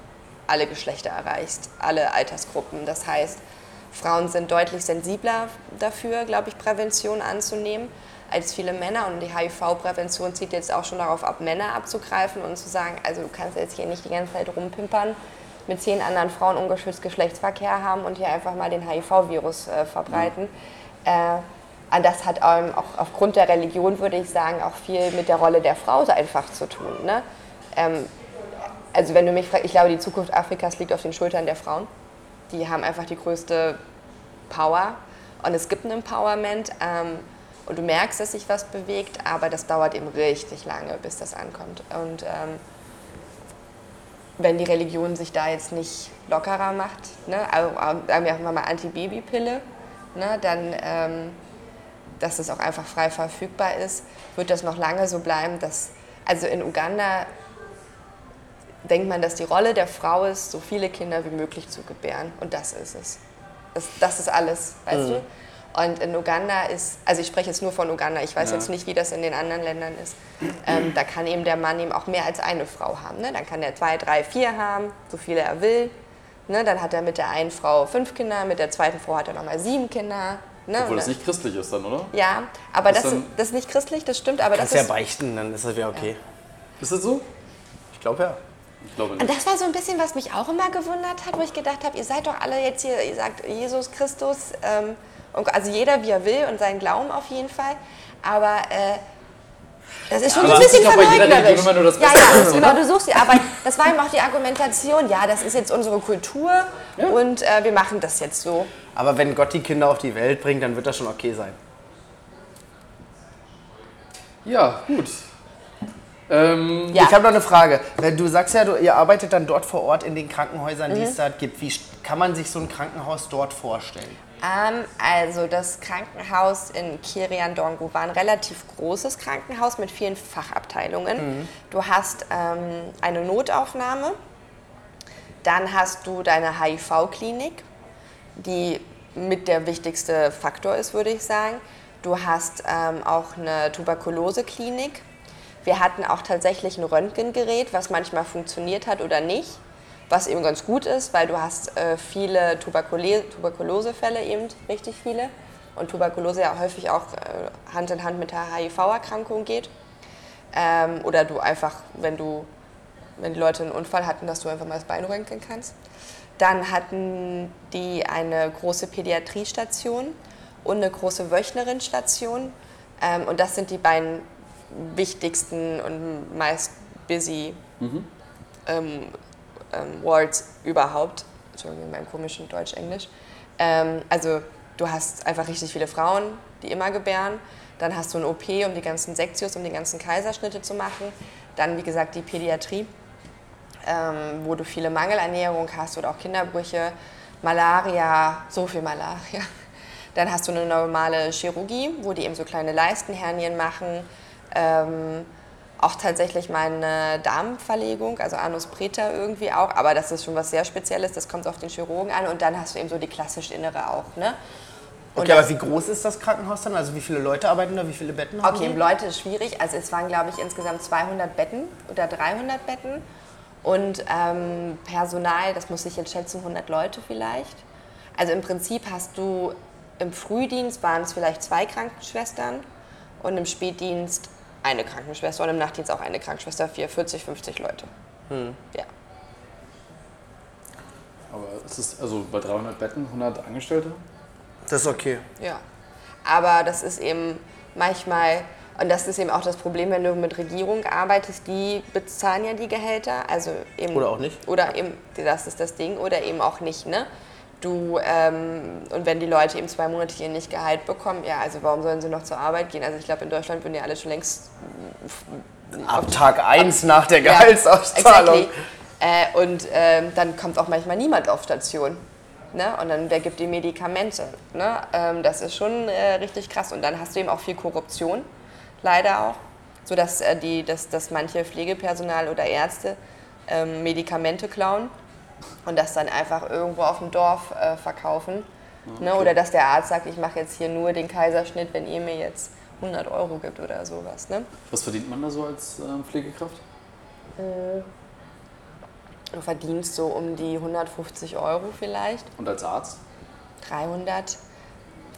alle Geschlechter erreichst, alle Altersgruppen. Das heißt, Frauen sind deutlich sensibler dafür, glaube ich, Prävention anzunehmen als viele Männer. Und die HIV-Prävention zieht jetzt auch schon darauf ab, Männer abzugreifen und zu sagen, also du kannst jetzt hier nicht die ganze Zeit rumpimpern, mit zehn anderen Frauen ungeschützt Geschlechtsverkehr haben und hier einfach mal den HIV-Virus äh, verbreiten. Ja. Äh, das hat auch aufgrund der Religion, würde ich sagen, auch viel mit der Rolle der Frau einfach zu tun. Ne? Ähm, also wenn du mich fragst, ich glaube, die Zukunft Afrikas liegt auf den Schultern der Frauen. Die haben einfach die größte Power und es gibt ein Empowerment ähm, und du merkst, dass sich was bewegt, aber das dauert eben richtig lange, bis das ankommt. Und ähm, wenn die Religion sich da jetzt nicht lockerer macht, ne, also sagen wir mal Antibabypille, ne, dann, ähm, dass es auch einfach frei verfügbar ist, wird das noch lange so bleiben, dass, also in Uganda denkt man, dass die Rolle der Frau ist, so viele Kinder wie möglich zu gebären. Und das ist es. Das, das ist alles, weißt mhm. du? Und in Uganda ist, also ich spreche jetzt nur von Uganda, ich weiß ja. jetzt nicht, wie das in den anderen Ländern ist. Ähm, da kann eben der Mann eben auch mehr als eine Frau haben. Ne? Dann kann er zwei, drei, vier haben, so viele er will. Ne? Dann hat er mit der einen Frau fünf Kinder, mit der zweiten Frau hat er nochmal sieben Kinder. Ne? Obwohl das nicht christlich ist dann, oder? Ja, aber das, das, das ist nicht christlich, das stimmt. Aber Kannst das ist ja beichten, dann ist das wieder okay. Ja. Ist das so? Ich glaube ja. Und das war so ein bisschen, was mich auch immer gewundert hat, wo ich gedacht habe, ihr seid doch alle jetzt hier, ihr sagt Jesus Christus, ähm, also jeder wie er will und seinen Glauben auf jeden Fall. Aber äh, das ist schon so ein bisschen verleugnerisch. Ja, ja, genau, du suchst sie. Aber das war eben auch die Argumentation, ja, das ist jetzt unsere Kultur ja. und äh, wir machen das jetzt so. Aber wenn Gott die Kinder auf die Welt bringt, dann wird das schon okay sein. Ja, gut. Ähm, ja. Ich habe noch eine Frage. Du sagst ja, du, ihr arbeitet dann dort vor Ort in den Krankenhäusern, mhm. die es da gibt. Wie kann man sich so ein Krankenhaus dort vorstellen? Ähm, also das Krankenhaus in Kirian Dongu war ein relativ großes Krankenhaus mit vielen Fachabteilungen. Mhm. Du hast ähm, eine Notaufnahme, dann hast du deine HIV-Klinik, die mit der wichtigste Faktor ist, würde ich sagen. Du hast ähm, auch eine Tuberkulose-Klinik wir hatten auch tatsächlich ein Röntgengerät, was manchmal funktioniert hat oder nicht, was eben ganz gut ist, weil du hast äh, viele Tuberkulose, Tuberkulosefälle eben, richtig viele. Und Tuberkulose ja häufig auch äh, Hand in Hand mit der HIV-Erkrankung geht. Ähm, oder du einfach, wenn du, wenn die Leute einen Unfall hatten, dass du einfach mal das Bein röntgen kannst. Dann hatten die eine große Pädiatriestation und eine große Wöchnerinstation. Ähm, und das sind die beiden wichtigsten und meist busy ähm, ähm, Wards überhaupt. Entschuldigung, in meinem komischen Deutsch-Englisch. Ähm, also du hast einfach richtig viele Frauen, die immer gebären. Dann hast du ein OP, um die ganzen Sektios, um die ganzen Kaiserschnitte zu machen. Dann, wie gesagt, die Pädiatrie, ähm, wo du viele Mangelernährung hast oder auch Kinderbrüche, Malaria, so viel Malaria. Dann hast du eine normale Chirurgie, wo die eben so kleine Leistenhernien machen. Ähm, auch tatsächlich mal eine Darmverlegung, also Anus Preta irgendwie auch, aber das ist schon was sehr Spezielles, das kommt auf den Chirurgen an und dann hast du eben so die klassisch Innere auch. Ne? Und okay, aber wie groß ist das Krankenhaus dann? Also wie viele Leute arbeiten da, wie viele Betten haben Okay, die? Leute ist schwierig, also es waren glaube ich insgesamt 200 Betten oder 300 Betten und ähm, Personal, das muss ich jetzt schätzen, 100 Leute vielleicht. Also im Prinzip hast du im Frühdienst waren es vielleicht zwei Krankenschwestern und im Spätdienst eine Krankenschwester und im Nachtdienst auch eine Krankenschwester, 4, 40, 50 Leute. Hm. Ja. Aber es ist also bei 300 Betten 100 Angestellte? Das ist okay. Ja. Aber das ist eben manchmal, und das ist eben auch das Problem, wenn du mit Regierung arbeitest, die bezahlen ja die Gehälter. Also eben, oder auch nicht. Oder eben, das ist das Ding, oder eben auch nicht, ne? Du, ähm, und wenn die Leute eben zwei Monate hier nicht Gehalt bekommen, ja, also warum sollen sie noch zur Arbeit gehen? Also ich glaube, in Deutschland würden die alle schon längst... Ab Tag 1 nach der Gehaltsauszahlung. Ja, exactly. äh, und ähm, dann kommt auch manchmal niemand auf Station. Ne? Und dann wer gibt die Medikamente. Ne? Ähm, das ist schon äh, richtig krass. Und dann hast du eben auch viel Korruption, leider auch, sodass äh, die, dass, dass manche Pflegepersonal oder Ärzte ähm, Medikamente klauen und das dann einfach irgendwo auf dem Dorf äh, verkaufen. Ne? Okay. Ne? Oder dass der Arzt sagt, ich mache jetzt hier nur den Kaiserschnitt, wenn ihr mir jetzt 100 Euro gibt oder sowas. Ne? Was verdient man da so als ähm, Pflegekraft? Äh, du verdienst so um die 150 Euro vielleicht. Und als Arzt? 300,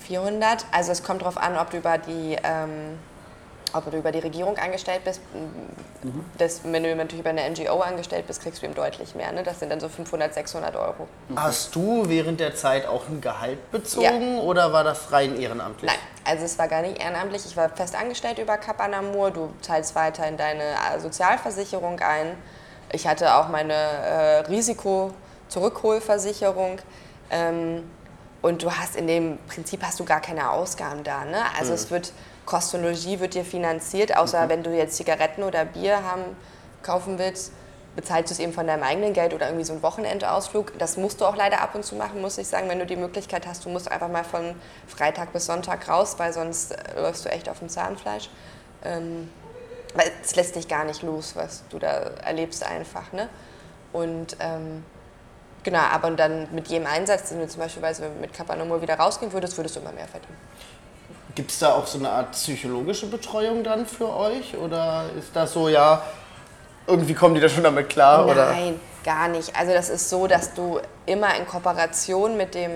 400. Also es kommt darauf an, ob du über die ähm, ob du über die Regierung angestellt bist, mhm. das, wenn du natürlich über eine NGO angestellt bist, kriegst du eben deutlich mehr. Ne? Das sind dann so 500, 600 Euro. Mhm. Hast du während der Zeit auch ein Gehalt bezogen ja. oder war das rein ehrenamtlich? Nein, also es war gar nicht ehrenamtlich. Ich war fest angestellt über Kapanamur. Du zahlst weiter in deine äh, Sozialversicherung ein. Ich hatte auch meine äh, Risiko-Zurückholversicherung. Ähm, und du hast in dem Prinzip hast du gar keine Ausgaben da. Ne? Also mhm. es wird Kost und Logis wird dir finanziert, außer mhm. wenn du jetzt Zigaretten oder Bier haben, kaufen willst, bezahlst du es eben von deinem eigenen Geld oder irgendwie so einen Wochenendausflug. Das musst du auch leider ab und zu machen, muss ich sagen, wenn du die Möglichkeit hast. Du musst einfach mal von Freitag bis Sonntag raus, weil sonst äh, läufst du echt auf dem Zahnfleisch. Ähm, weil es lässt dich gar nicht los, was du da erlebst einfach. Ne? Und ähm, genau, aber dann mit jedem Einsatz, den du zum Beispiel mit Kapanomur wieder rausgehen würdest, würdest du immer mehr verdienen. Gibt es da auch so eine Art psychologische Betreuung dann für euch? Oder ist das so, ja, irgendwie kommen die da schon damit klar? Nein, oder? gar nicht. Also das ist so, dass du immer in Kooperation mit dem,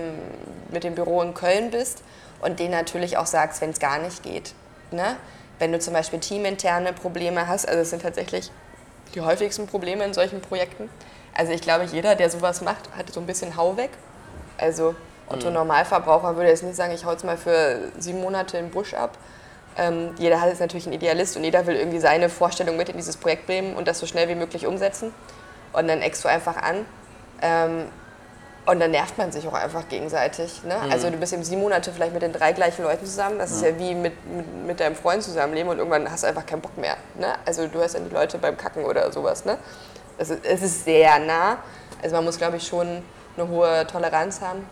mit dem Büro in Köln bist und denen natürlich auch sagst, wenn es gar nicht geht. Ne? Wenn du zum Beispiel teaminterne Probleme hast, also es sind tatsächlich die häufigsten Probleme in solchen Projekten. Also ich glaube, jeder, der sowas macht, hat so ein bisschen Hau weg. Also Otto. Normalverbraucher würde jetzt nicht sagen, ich hau jetzt mal für sieben Monate den Busch ab. Ähm, jeder hat jetzt natürlich einen Idealist und jeder will irgendwie seine Vorstellung mit in dieses Projekt bringen und das so schnell wie möglich umsetzen. Und dann eckst du einfach an. Ähm, und dann nervt man sich auch einfach gegenseitig. Ne? Mhm. Also du bist eben sieben Monate vielleicht mit den drei gleichen Leuten zusammen. Das ja. ist ja wie mit, mit, mit, deinem Freund zusammenleben und irgendwann hast du einfach keinen Bock mehr. Ne? Also du hörst dann die Leute beim Kacken oder sowas. Ne? Es, ist, es ist sehr nah. Also man muss, glaube ich, schon eine hohe Toleranz haben.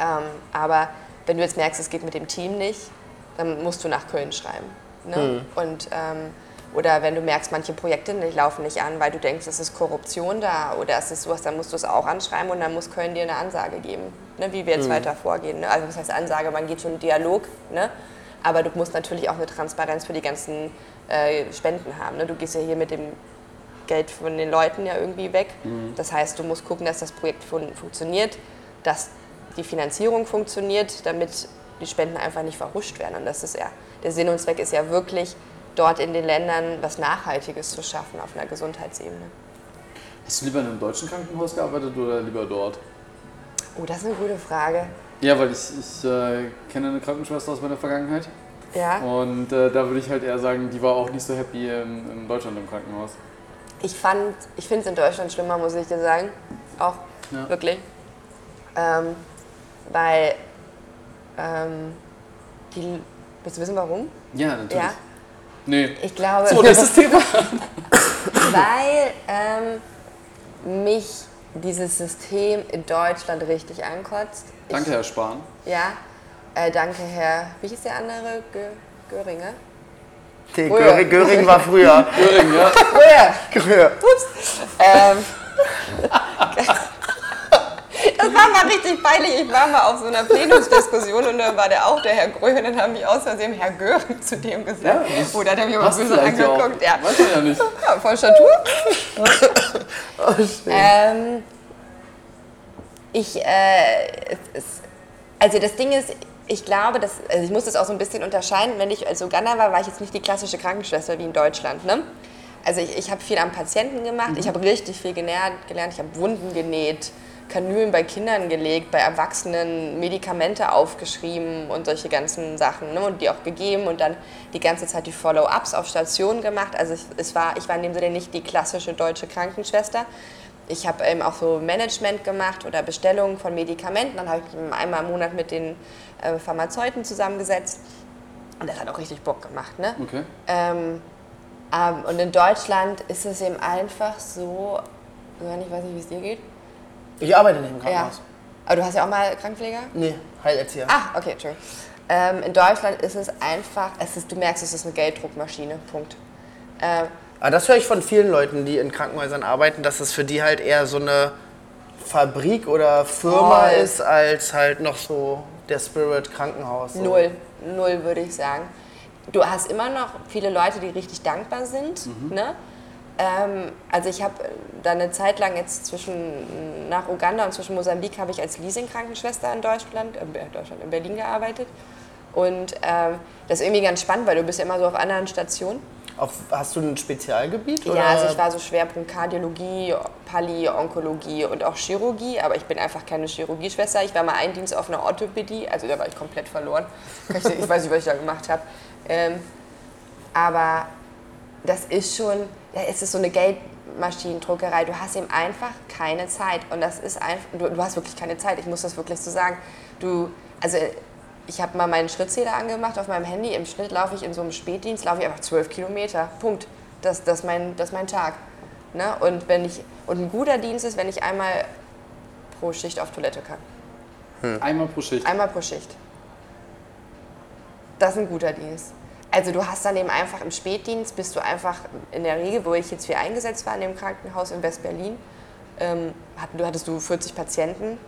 Ähm, aber wenn du jetzt merkst, es geht mit dem Team nicht, dann musst du nach Köln schreiben. Ne? Mhm. Und, ähm, oder wenn du merkst, manche Projekte nicht, laufen nicht an, weil du denkst, es ist Korruption da oder es ist sowas, dann musst du es auch anschreiben und dann muss Köln dir eine Ansage geben, ne? wie wir jetzt mhm. weiter vorgehen. Ne? Also das heißt Ansage, man geht schon in Dialog, ne? aber du musst natürlich auch eine Transparenz für die ganzen äh, Spenden haben. Ne? Du gehst ja hier mit dem Geld von den Leuten ja irgendwie weg. Mhm. Das heißt, du musst gucken, dass das Projekt fun funktioniert, dass die Finanzierung funktioniert, damit die Spenden einfach nicht verhuscht werden. Und das ist ja, der Sinn und Zweck ist ja wirklich, dort in den Ländern was Nachhaltiges zu schaffen auf einer Gesundheitsebene. Hast du lieber in einem deutschen Krankenhaus gearbeitet oder lieber dort? Oh, das ist eine gute Frage. Ja, weil ich, ich äh, kenne eine Krankenschwester aus meiner Vergangenheit. Ja. Und äh, da würde ich halt eher sagen, die war auch nicht so happy in, in Deutschland im Krankenhaus. Ich fand, ich finde es in Deutschland schlimmer, muss ich dir sagen. Auch Ja. wirklich. Ähm, weil ähm, die. Willst du wissen warum? Ja, natürlich. Ja. Nee. Ich glaube, So, nächstes Thema. weil ähm, mich dieses System in Deutschland richtig ankotzt. Ich- Danke, Herr Spahn. Ja. Äh, danke, Herr. Wie hieß der andere? Gö Göringer? Nee. Göring, Göring war früher. Göring, ja. Früher. Früher. Ähm, das war mal richtig peinlich. Ich war mal auf so einer Plenumsdiskussion und da war der auch der Herr Gröhe und dann haben die aus Versehen Herr Göring zu dem gesagt. Ja, oh, da hat er mich Passt böse auch. angeguckt. Ja. Weiß man ja nicht. ja, voll Statur. Oh. Ähm, ich, äh, es, also das Ding ist, ich glaube, dass, also ich muss das auch so ein bisschen unterscheiden. Wenn ich als Uganda war, war ich jetzt nicht die klassische Krankenschwester wie in Deutschland. Ne? Also ich, ich habe viel am Patienten gemacht, ich habe richtig viel gelernt, ich habe Wunden genäht, Kanülen bei Kindern gelegt, bei Erwachsenen Medikamente aufgeschrieben und solche ganzen Sachen ne? und die auch gegeben und dann die ganze Zeit die Follow-ups auf Station gemacht. Also ich, es war, ich war in dem Sinne nicht die klassische deutsche Krankenschwester. Ich habe eben auch so Management gemacht oder Bestellungen von Medikamenten. Dann habe ich einmal im Monat mit den äh, Pharmazeuten zusammengesetzt. Und das hat auch richtig Bock gemacht. Ne? Okay. Ähm, ähm, und in Deutschland ist es eben einfach so, ich weiß nicht, wie es dir geht. Ich arbeite nicht im Ja. Krankenhaus. Aber du hast ja auch mal Krankenpfleger? Nee, Heilerzieher. Ah, okay, Entschuldigung. Ähm, in Deutschland ist es einfach, es ist, du merkst, es ist eine Gelddruckmaschine. Punkt. Ähm, Aber das höre ich von vielen Leuten, die in Krankenhäusern arbeiten, dass es für die halt eher so eine Fabrik oder Firma Voll. ist, als halt noch so der Spirit Krankenhaus. So. Null, null würde ich sagen. Du hast immer noch viele Leute, die richtig dankbar sind. Ne? Ähm, also ich habe da eine Zeit lang jetzt zwischen nach Uganda und zwischen Mosambik habe ich als Leasing-Krankenschwester in Deutschland, äh, Deutschland, in Berlin gearbeitet. Und ähm, das ist irgendwie ganz spannend, weil du bist ja immer so auf anderen Stationen. Auf, hast du ein Spezialgebiet? Oder? Ja, also ich war so Schwerpunkt Kardiologie, Palli, Onkologie und auch Chirurgie, aber ich bin einfach keine Chirurgieschwester. Ich war mal ein Dienst auf einer Orthopädie, also da war ich komplett verloren. Ich, weiß nicht, was ich da gemacht habe. Ähm, aber das ist schon, es ist so eine Geldmaschinendruckerei. Du hast eben einfach keine Zeit und das ist einfach, du, du hast wirklich keine Zeit. Ich muss das wirklich so sagen. Du, also ich habe mal meinen Schrittzähler angemacht auf meinem Handy. Im Schnitt laufe ich in so einem Spätdienst, laufe ich einfach zwölf Kilometer. Punkt. Das, das, ist mein, das ist mein Tag. Ne? Und, wenn ich, und ein guter Dienst ist, wenn ich einmal pro Schicht auf Toilette kann. Einmal pro Schicht. Einmal pro Schicht. Das ist ein guter Dienst. Also du hast dann eben einfach im Spätdienst, bist du einfach in der Regel, wo ich jetzt viel eingesetzt war in dem Krankenhaus in West-Berlin, ähm, hattest du 40 Patienten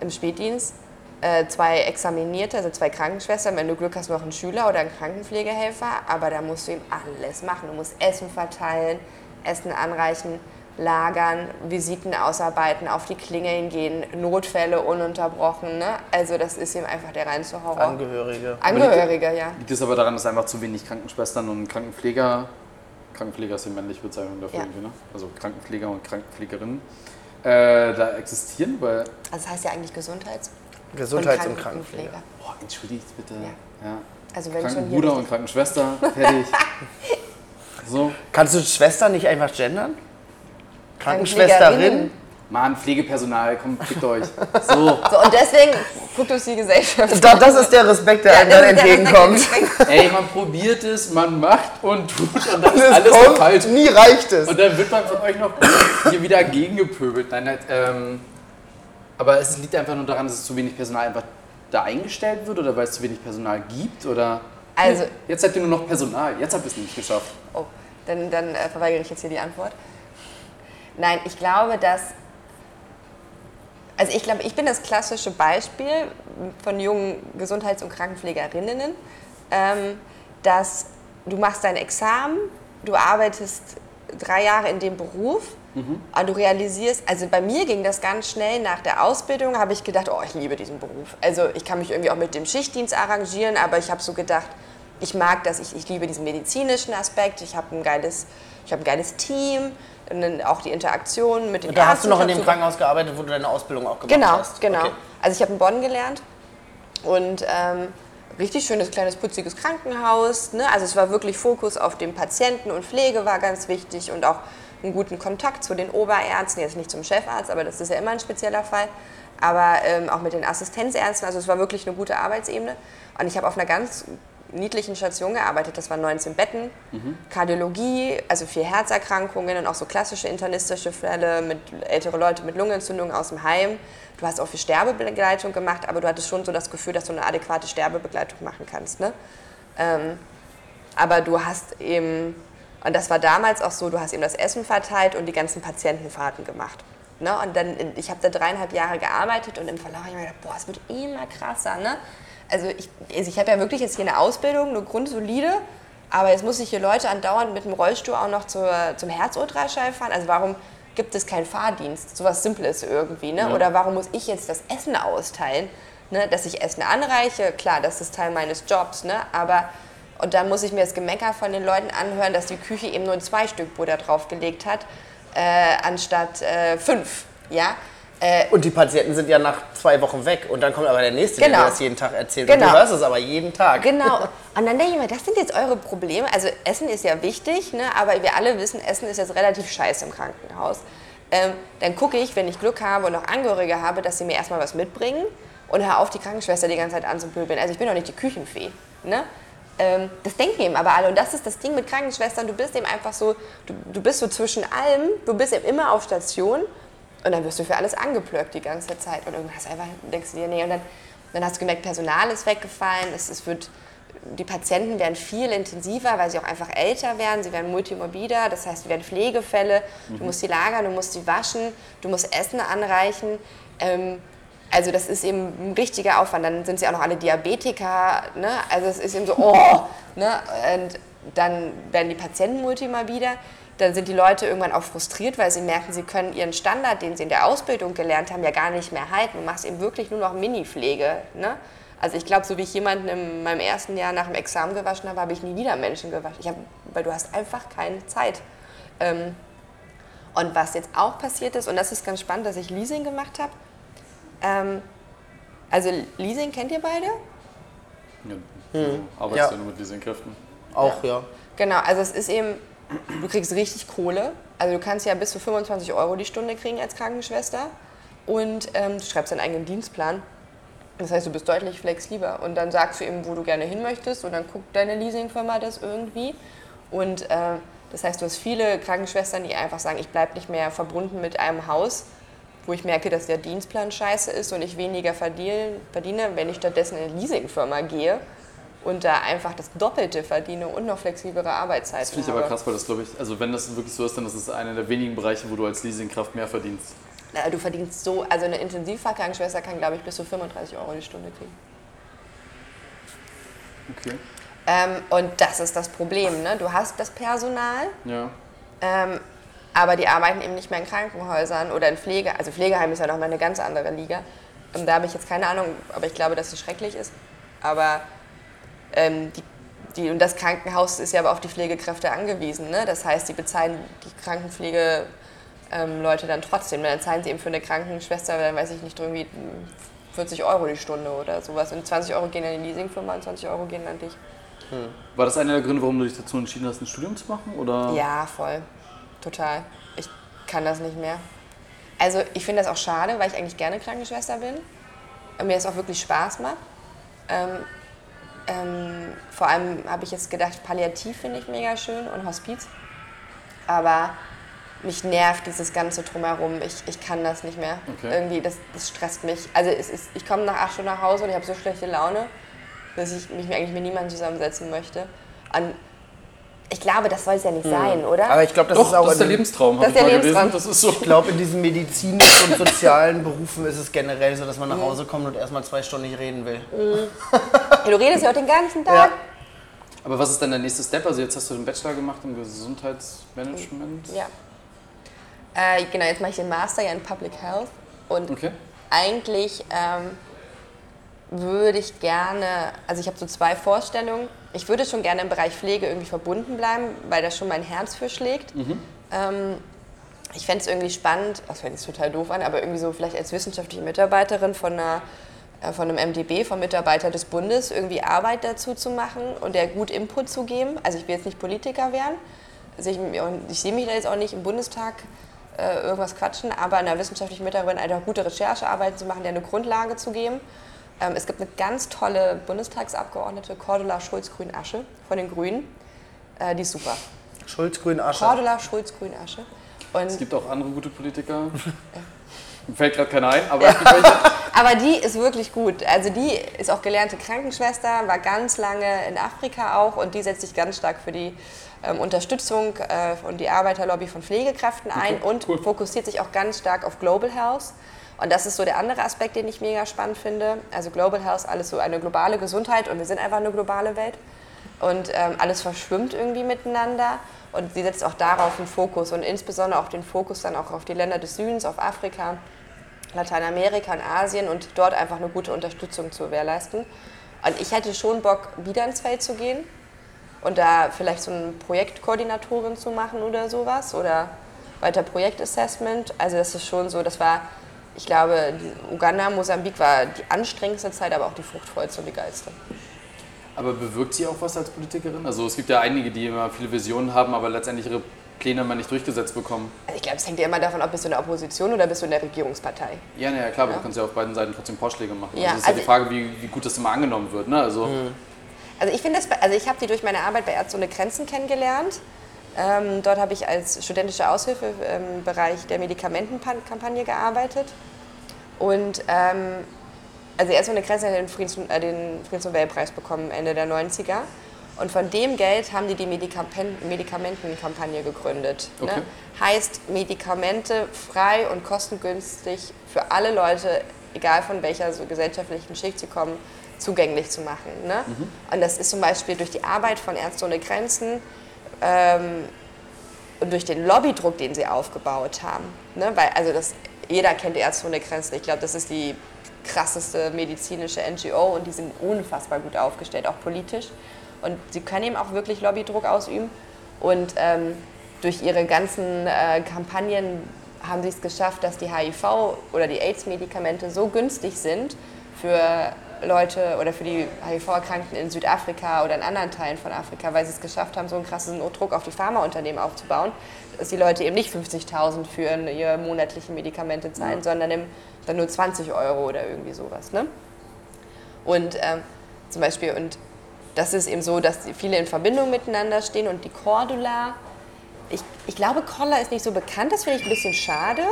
im Spätdienst, äh, zwei Examinierte, also zwei Krankenschwestern, wenn du Glück hast, noch einen Schüler oder einen Krankenpflegehelfer, aber da musst du eben alles machen. Du musst Essen verteilen, Essen anreichen, lagern, Visiten ausarbeiten, auf die Klinge hingehen, Notfälle ununterbrochen. Ne? Also das ist eben einfach der reinste Horror. Angehörige. Angehörige, ja. Liegt es aber daran, dass einfach zu wenig Krankenschwestern und Krankenpfleger, Krankenpfleger ist die männliche Bezeichnung dafür Ja. irgendwie, ne? Also Krankenpfleger und Krankenpflegerinnen, äh, da existieren, weil, Also das heißt ja eigentlich Gesundheits- Gesundheits- und und Krankenpflege. Krankenpfleger. boah, entschuldigt bitte, Ja. ja. Also wenn Krankenbruder und Krankenschwester, fertig. so, Kannst du Schwester nicht einfach gendern? Krankenschwesterin? Mann, Pflegepersonal, kommt, fickt euch. So, So, und deswegen guckt uns die Gesellschaft. Da, das ist der Respekt, der einem das dann entgegenkommt. Ey, man probiert es, man macht und tut und dann ist Es alles kommt, falsch. nie reicht es. Und dann wird man von euch noch hier wieder gegengepöbelt. Nein, halt, ähm, aber es liegt einfach nur daran, dass es zu wenig Personal einfach da eingestellt wird oder weil es zu wenig Personal gibt oder. Also- Jetzt habt ihr nur noch Personal, jetzt habt ihr es nicht geschafft. Oh, dann, dann äh, verweigere ich jetzt hier die Antwort. Nein, ich glaube, dass. Also ich glaube, ich bin das klassische Beispiel von jungen Gesundheits- und Krankenpflegerinnen, ähm, dass du machst dein Examen, du arbeitest drei Jahre in dem Beruf und du realisierst, also bei mir ging das ganz schnell nach der Ausbildung, habe ich gedacht, oh, ich liebe diesen Beruf. Also ich kann mich irgendwie auch mit dem Schichtdienst arrangieren, aber ich habe so gedacht, ich mag das, ich, ich liebe diesen medizinischen Aspekt, ich habe ein geiles, ich habe ein geiles Team, auch die Interaktion mit den Und da hast du Ärzten noch in dem. Krankenhaus gearbeitet, wo du deine Ausbildung auch gemacht Genau, hast. genau. Okay. Also ich habe in Bonn gelernt und ähm, richtig schönes, kleines, putziges Krankenhaus. Ne? Also es war wirklich Fokus auf den Patienten und Pflege war ganz wichtig und auch einen guten Kontakt zu den Oberärzten, jetzt nicht zum Chefarzt, aber das ist ja immer ein spezieller Fall, aber ähm, auch mit den Assistenzärzten. Also es war wirklich eine gute Arbeitsebene. Und ich habe auf einer ganz niedlichen Station gearbeitet. Das waren 19 Betten, Kardiologie, also vier Herzerkrankungen und auch so klassische internistische Fälle mit ältere Leute mit Lungenentzündung aus dem Heim. Du hast auch viel Sterbebegleitung gemacht, aber du hattest schon so das Gefühl, dass du eine adäquate Sterbebegleitung machen kannst. Ne? Ähm, aber du hast eben, und das war damals auch so, du hast eben das Essen verteilt und die ganzen Patientenfahrten gemacht. Ne? Und dann, ich habe da dreieinhalb Jahre gearbeitet und im Verlauf habe ich mir gedacht, boah, es wird immer krasser. Ne? Also ich, also ich habe ja wirklich jetzt hier eine Ausbildung, eine grundsolide, aber jetzt muss ich hier Leute andauernd mit dem Rollstuhl auch noch zur, zum Herzultraschall fahren. Also warum gibt es keinen Fahrdienst? Sowas Simples irgendwie. Ne? Oder warum muss ich jetzt das Essen austeilen? Ne? Dass ich Essen anreiche, klar, das ist Teil meines Jobs. Ne? Aber und dann muss ich mir das Gemecker von den Leuten anhören, dass die Küche eben nur zwei Stück Butter draufgelegt hat, äh, anstatt äh, fünf. Ja? Äh, Und die Patienten sind ja nach zwei Wochen weg und dann kommt aber der Nächste, der Genau. dir das jeden Tag erzählt. Und Genau. du hörst es aber jeden Tag. Genau. Und dann denke ich mir, das sind jetzt eure Probleme. Also Essen ist ja wichtig, ne? aber wir alle wissen, Essen ist jetzt relativ scheiße im Krankenhaus. Ähm, dann gucke ich, wenn ich Glück habe und noch Angehörige habe, dass sie mir erstmal was mitbringen und hör auf, die Krankenschwester die ganze Zeit anzupöbeln. Also ich bin doch nicht die Küchenfee. Ne? Ähm, das denken eben aber alle. Und das ist das Ding mit Krankenschwestern. Du bist eben einfach so, du, du bist so zwischen allem, du bist eben immer auf Station und dann wirst du für alles angeplöckt die ganze Zeit. Und irgendwann hast du einfach, denkst du dir, nee, und dann, dann hast du gemerkt, Personal ist weggefallen, es, es wird, die Patienten werden viel intensiver, weil sie auch einfach älter werden, sie werden multimorbider, das heißt, sie werden Pflegefälle, du musst sie lagern, du musst sie waschen, du musst Essen anreichen. Ähm, also das ist eben ein richtiger Aufwand. Dann sind sie auch noch alle Diabetiker. Ne? Also es ist eben so, oh. Ne? Und dann werden die Patienten multimorbider. Dann sind die Leute irgendwann auch frustriert, weil sie merken, sie können ihren Standard, den sie in der Ausbildung gelernt haben, ja gar nicht mehr halten. Du machst eben wirklich nur noch Mini-Pflege. Ne? Also ich glaube, so wie ich jemanden in meinem ersten Jahr nach dem Examen gewaschen habe, habe ich nie wieder Menschen gewaschen. Ich hab, weil du hast einfach keine Zeit. Ähm, und was jetzt auch passiert ist, und das ist ganz spannend, dass ich Leasing gemacht habe. Ähm, also Leasing kennt ihr beide? Ja, du arbeitest Ja. ja nur mit Leasingkräften. Auch, ja. Genau, also es ist eben, du kriegst richtig Kohle. Also du kannst ja bis zu 25 Euro die Stunde kriegen als Krankenschwester. Und ähm, du schreibst deinen eigenen Dienstplan. Das heißt, du bist deutlich flexibler. Und dann sagst du eben, wo du gerne hin möchtest. Und dann guckt deine Leasingfirma das irgendwie. Und äh, das heißt, du hast viele Krankenschwestern, die einfach sagen, ich bleibe nicht mehr verbunden mit einem Haus, wo ich merke, dass der Dienstplan scheiße ist und ich weniger verdiene, verdiene wenn ich stattdessen in eine Leasingfirma gehe und da einfach das Doppelte verdiene und noch flexiblere Arbeitszeiten Das finde ich aber krass, weil das glaube ich, also wenn das wirklich so ist, dann ist es einer der wenigen Bereiche, wo du als Leasingkraft mehr verdienst. Du verdienst so, also eine Intensivfachkrankenschwester kann, glaube ich, bis zu 35 Euro die Stunde kriegen. Okay. Ähm, und das ist das Problem. Ne? Du hast das Personal, Ja. ähm, aber die arbeiten eben nicht mehr in Krankenhäusern oder in Pflege. Also Pflegeheim ist ja nochmal eine ganz andere Liga. Und da habe ich jetzt keine Ahnung, aber ich glaube, dass es schrecklich ist. Aber ähm, die, die, und das Krankenhaus ist ja aber auf die Pflegekräfte angewiesen. Ne? Das heißt, die bezahlen die Krankenpflege ähm, dann trotzdem. Dann zahlen sie eben für eine Krankenschwester, dann weiß ich nicht, irgendwie 40 Euro die Stunde oder sowas. Und 20 Euro gehen an die Leasingfirma und 20 Euro gehen an dich. War das einer der Gründe, warum du dich dazu entschieden hast, ein Studium zu machen? Oder? Ja, voll. Total. Ich kann das nicht mehr. Also ich finde das auch schade, weil ich eigentlich gerne Krankenschwester bin. Und mir das auch wirklich Spaß macht. Ähm, ähm, vor allem habe ich jetzt gedacht, Palliativ finde ich mega schön und Hospiz. Aber mich nervt dieses ganze Drumherum. Ich, ich kann das nicht mehr. Okay. Irgendwie, das, das stresst mich. Also es ist, ich komme nach acht Stunden nach Hause und ich habe so schlechte Laune, dass ich mich eigentlich mit niemandem zusammensetzen möchte. Und ich glaube, das soll es ja nicht sein, oder? Aber ich glaube, das Doch, ist auch das ist der in, Lebenstraum. Das ist der Lebenstraum. Gelesen. Das ist so. ich glaube, in diesen medizinischen und sozialen Berufen ist es generell so, dass man nach Hause kommt und erstmal zwei Stunden nicht reden will. Ja, du redest ja auch den ganzen Tag. Ja. Aber was ist dann der nächste Step? Also jetzt hast du den Bachelor gemacht im Gesundheitsmanagement. Ja. Äh, genau, jetzt mache ich den Master ja in Public Health. Und Okay. eigentlich ähm, würde ich gerne, also ich habe so zwei Vorstellungen. ich würde schon gerne im Bereich Pflege irgendwie verbunden bleiben, weil da schon mein Herz für schlägt. Ähm, ich fände es irgendwie spannend, das hört jetzt total doof an, aber irgendwie so vielleicht als wissenschaftliche Mitarbeiterin von, einer, von einem MDB, vom Mitarbeiter des Bundes, irgendwie Arbeit dazu zu machen und der gut Input zu geben. Also ich will jetzt nicht Politiker werden, also ich, ich sehe mich da jetzt auch nicht im Bundestag äh, irgendwas quatschen, aber einer wissenschaftlichen Mitarbeiterin einfach gute Recherchearbeiten zu machen, der eine Grundlage zu geben. Ähm, es gibt eine ganz tolle Bundestagsabgeordnete, Cordula Schulz-Grün-Asche von den Grünen. Äh, die ist super. Schulz, Grün, Asche. Cordula Schulz-Grün-Asche. Und Es gibt auch andere gute Politiker. Mir fällt gerade keiner ein, aber. Aber die ist wirklich gut. Also die ist auch gelernte Krankenschwester, war ganz lange in Afrika auch und die setzt sich ganz stark für die ähm, Unterstützung äh, und die Arbeiterlobby von Pflegekräften ein und cool. fokussiert sich auch ganz stark auf Global Health. Und das ist so der andere Aspekt, den ich mega spannend finde. Also Global Health, alles so eine globale Gesundheit und wir sind einfach eine globale Welt. Und ähm, alles verschwimmt irgendwie miteinander. Und sie setzt auch darauf einen Fokus und insbesondere auch den Fokus dann auch auf die Länder des Südens, auf Afrika. Lateinamerika und Asien und dort einfach eine gute Unterstützung zu gewährleisten. Und ich hätte schon Bock, wieder ins Feld zu gehen und da vielleicht so eine Projektkoordinatorin zu machen oder sowas oder weiter Projektassessment. Also das ist schon so, das war, ich glaube, Uganda, Mosambik war die anstrengendste Zeit, aber auch die fruchtvollste und die geilste. Aber bewirkt sie auch was als Politikerin? Also es gibt ja einige, die immer viele Visionen haben, aber letztendlich ihre Pläne mal nicht durchgesetzt bekommen. Also ich glaube, es hängt ja immer davon ab, bist du in der Opposition oder bist du in der Regierungspartei. Ja, naja, klar, aber Ja. du kannst ja auf beiden Seiten trotzdem Vorschläge machen. Ja, also es ist ja die also- Frage, wie, wie gut das immer angenommen wird. Ne? Also, Also ich finde das, also ich habe die durch meine Arbeit bei Ärzte ohne Grenzen kennengelernt. Ähm, dort habe ich als studentische Aushilfe im Bereich der Medikamentenkampagne gearbeitet. Und ähm, also Ärzte ohne Grenzen hat den, Friedens äh, den Friedensnobelpreis bekommen Ende der 90er. Und von dem Geld haben die die Medikamen Medikamentenkampagne gegründet. Okay. Ne? Heißt, Medikamente frei und kostengünstig für alle Leute, egal von welcher so gesellschaftlichen Schicht sie kommen, zugänglich zu machen. Ne? Und das ist zum Beispiel durch die Arbeit von Ärzte ohne Grenzen ähm, und durch den Lobbydruck, den sie aufgebaut haben. Ne? Weil, also das, jeder kennt Ärzte ohne Grenzen. Ich glaube, das ist die krasseste medizinische NGO und die sind unfassbar gut aufgestellt, auch politisch. Und sie können eben auch wirklich Lobbydruck ausüben. Und ähm, durch ihre ganzen äh, Kampagnen haben sie es geschafft, dass die HIV- oder die AIDS-Medikamente so günstig sind für Leute oder für die HIV-Erkrankten in Südafrika oder in anderen Teilen von Afrika, weil sie es geschafft haben, so einen krassen Druck auf die Pharmaunternehmen aufzubauen, dass die Leute eben nicht 50.000 für ihre monatlichen Medikamente zahlen, sondern eben dann nur 20 Euro oder irgendwie sowas. Ne? Und ähm, zum Beispiel, und das ist eben so, dass viele in Verbindung miteinander stehen und die Cordula, ich, ich glaube, Cordula ist nicht so bekannt, das finde ich ein bisschen schade.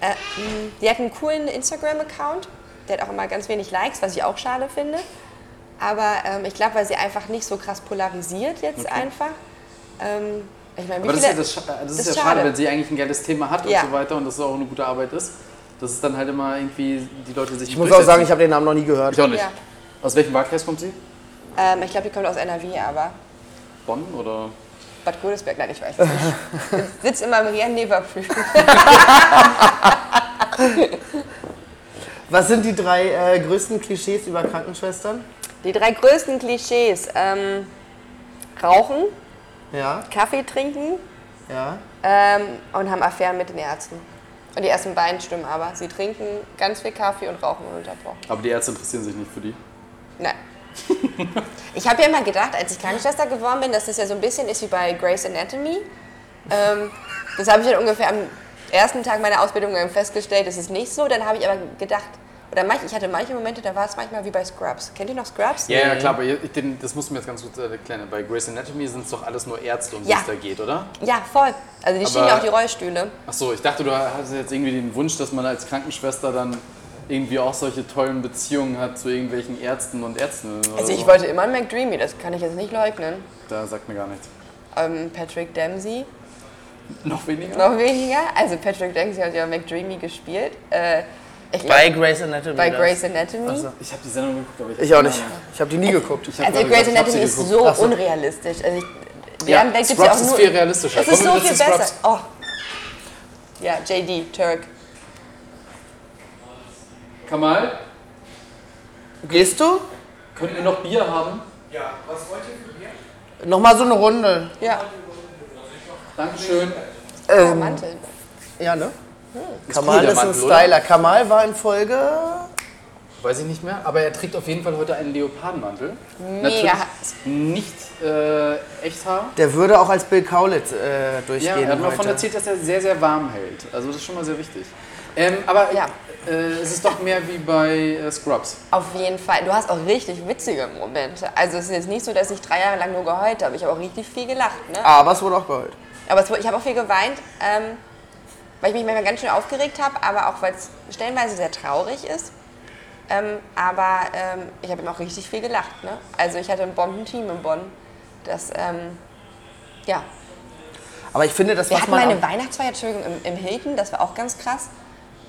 Äh, mh, die hat einen coolen Instagram-Account, der hat auch immer ganz wenig Likes, was ich auch schade finde. Aber ähm, ich glaube, weil sie einfach nicht so krass polarisiert jetzt Okay. einfach. Ähm, ich meine, wie aber das ist ja, das, Scha- das ist das ja schade, schade. wenn sie eigentlich ein geiles Thema hat Ja. und so weiter und das auch eine gute Arbeit ist. Dass es dann halt immer irgendwie die Leute sich Ich muss auch sagen, ich habe den Namen noch nie gehört. Ich auch nicht. Ja. Aus welchem Wahlkreis kommt sie? ähm, ich glaube, die kommt aus NRW, aber Bonn oder? Bad Godesberg, nein, ich weiß es nicht. Sitzt immer im Rhein-Neberflügel. Was sind die drei äh, größten Klischees über Krankenschwestern? Die drei größten Klischees. Ähm, rauchen, Ja, Kaffee trinken ja. ähm, und haben Affären mit den Ärzten. Und die ersten beiden stimmen aber. Sie trinken ganz viel Kaffee und rauchen ununterbrochen. Aber die Ärzte interessieren sich nicht für die. Nein. Ich habe ja immer gedacht, als ich Krankenschwester geworden bin, dass das ja so ein bisschen ist wie bei Grey's Anatomy. Ähm, das habe ich dann ungefähr am ersten Tag meiner Ausbildung festgestellt, das ist nicht so. Dann habe ich aber gedacht, oder manch, ich hatte manche Momente, da war es manchmal wie bei Scrubs. Kennt ihr noch Scrubs? Ja, ja, klar, aber ich- den, das musst du mir jetzt ganz gut erklären. Bei Grey's Anatomy sind es doch alles nur Ärzte, um die Ja. es da geht, oder? Ja, voll. Also die stehen Aber- ja auch die Rollstühle. Achso, ich dachte, du hast jetzt irgendwie den Wunsch, dass man als Krankenschwester dann irgendwie auch solche tollen Beziehungen hat zu irgendwelchen Ärzten und. Oder Also so. ich wollte immer einen McDreamy, das kann ich jetzt nicht leugnen. Da sagt mir gar nichts. Ähm, Patrick Dempsey, Noch weniger? noch weniger. Also Patrick Dempsey hat ja McDreamy gespielt. Äh, ich glaub, Bei Grey's Anatomy. bei. Grey's Anatomy. So. Ich habe die Sendung geguckt, aber ich, Ich auch nicht. Ich habe die nie geguckt. Ich Also Grey's Anatomy ist so so. unrealistisch. Also ich, Ja, denkt Scrubs ja auch ist nur, viel realistischer. Es ist so viel besser. Oh. Ja, JD, Turk. Kamal, Gehst du? könnt ihr noch Bier haben? Nochmal so eine Runde. Ja, Dankeschön. ähm, Mantel. Ja, ne? Ist Kamal cool, ist ein Mantel, oder? Styler. Kamal war in Folge. Weiß ich nicht mehr, aber er trägt auf jeden Fall heute einen Leopardenmantel. Mega. nicht äh, Echthaar. Der würde auch als Bill Kaulitz äh, Ja, durchgehen. er hat mir davon erzählt, dass er sehr, sehr warm hält. Also das ist schon mal sehr wichtig. Ähm, aber Ja. äh, es ist doch mehr wie bei äh, Scrubs. Auf jeden Fall. Du hast auch richtig witzige Momente. Also es ist jetzt nicht so, dass ich drei Jahre lang nur geheult habe. Ich habe auch richtig viel gelacht. Ne? Aber es wurde auch geheult. Aber es, wurde- ich habe auch viel geweint, ähm, weil ich mich manchmal ganz schön aufgeregt habe, aber auch weil es stellenweise sehr traurig ist. Ähm, aber ähm, ich habe eben auch richtig viel gelacht. Ne? Also ich hatte ein Bombenteam in Bonn. Das, ähm, ja. Aber ich finde, das Wir was hatten mal eine Weihnachtsfeier Entschuldigung, im, im Hilton, das war auch ganz krass.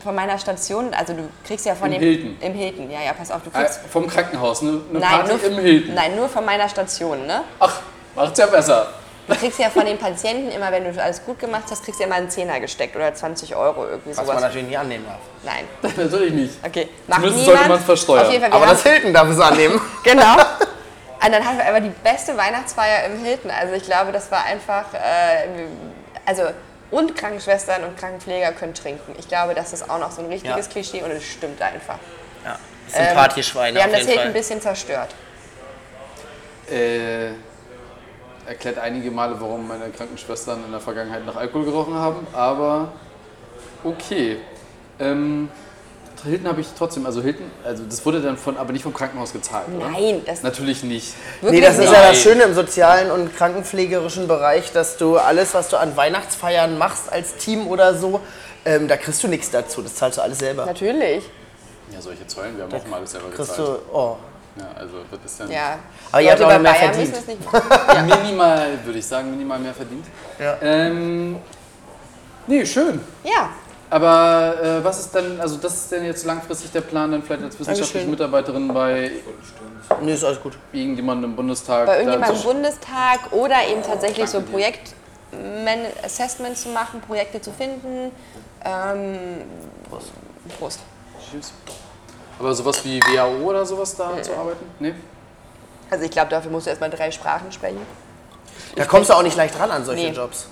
Von meiner Station, also du kriegst ja von Im dem... Hilton? Im Hilton, ja, ja, pass auf, du Äh, kriegst... vom Krankenhaus, ne? eine Nein Party nur, im Hilton. nein, nur von meiner Station, ne? Ach, macht's ja besser. Du kriegst ja von den Patienten immer, wenn du alles gut gemacht hast, kriegst du ja immer einen Zehner gesteckt oder 20 Euro irgendwie was man sowas. natürlich nie annehmen darf. Nein. Natürlich nicht. Okay, macht Zumindest niemand. sollte man's versteuern. Auf jeden Fall, Aber haben, das Hilton darf es annehmen. genau. Und dann haben wir aber die beste Weihnachtsfeier im Hilton. Also ich glaube, das war einfach, äh, also und Krankenschwestern und Krankenpfleger können trinken. Ich glaube, das ist auch noch so ein richtiges Ja. Klischee und es stimmt einfach. Ja, das sind Partyschweine Wir haben auf das Hilton ein bisschen zerstört. Äh, erklärt einige Male, warum meine Krankenschwestern in der Vergangenheit nach Alkohol gerochen haben, aber okay. Ähm, Hilton habe ich trotzdem, also Hilton, also das wurde dann von, aber nicht vom Krankenhaus gezahlt, oder? Nein, das Natürlich nicht. Nee, wirklich das ist ja das Schöne im sozialen und krankenpflegerischen Bereich, dass du alles, was du an Weihnachtsfeiern machst als Team oder so, ähm, da kriegst du nichts dazu. Das zahlst du alles selber. Natürlich. Ja, solche Zeulen, wir haben auch mal alles selber Kriegst gezahlt. du, oh. Ja, also das ist dann Ja. Aber ihr habt auch mehr verdient. müssen es nicht machen. minimal, würde ich sagen, minimal mehr verdient. Ja. Ähm, nee, schön. Ja. Aber äh, was ist denn, also das ist denn jetzt langfristig der Plan, dann vielleicht als wissenschaftliche Dankeschön. Mitarbeiterin bei Nee, ist alles gut. irgendjemandem im Bundestag? Bei irgendjemandem im Bundestag oder eben tatsächlich so Danke dir. Projekt-Assessment zu machen, Projekte zu finden. Ähm, Prost. Tschüss. Aber sowas wie WHO oder sowas da zu arbeiten? Nee? Also ich glaube, dafür musst du erstmal drei Sprachen sprechen. Da kommst du auch nicht leicht ran an solche Nee. Jobs.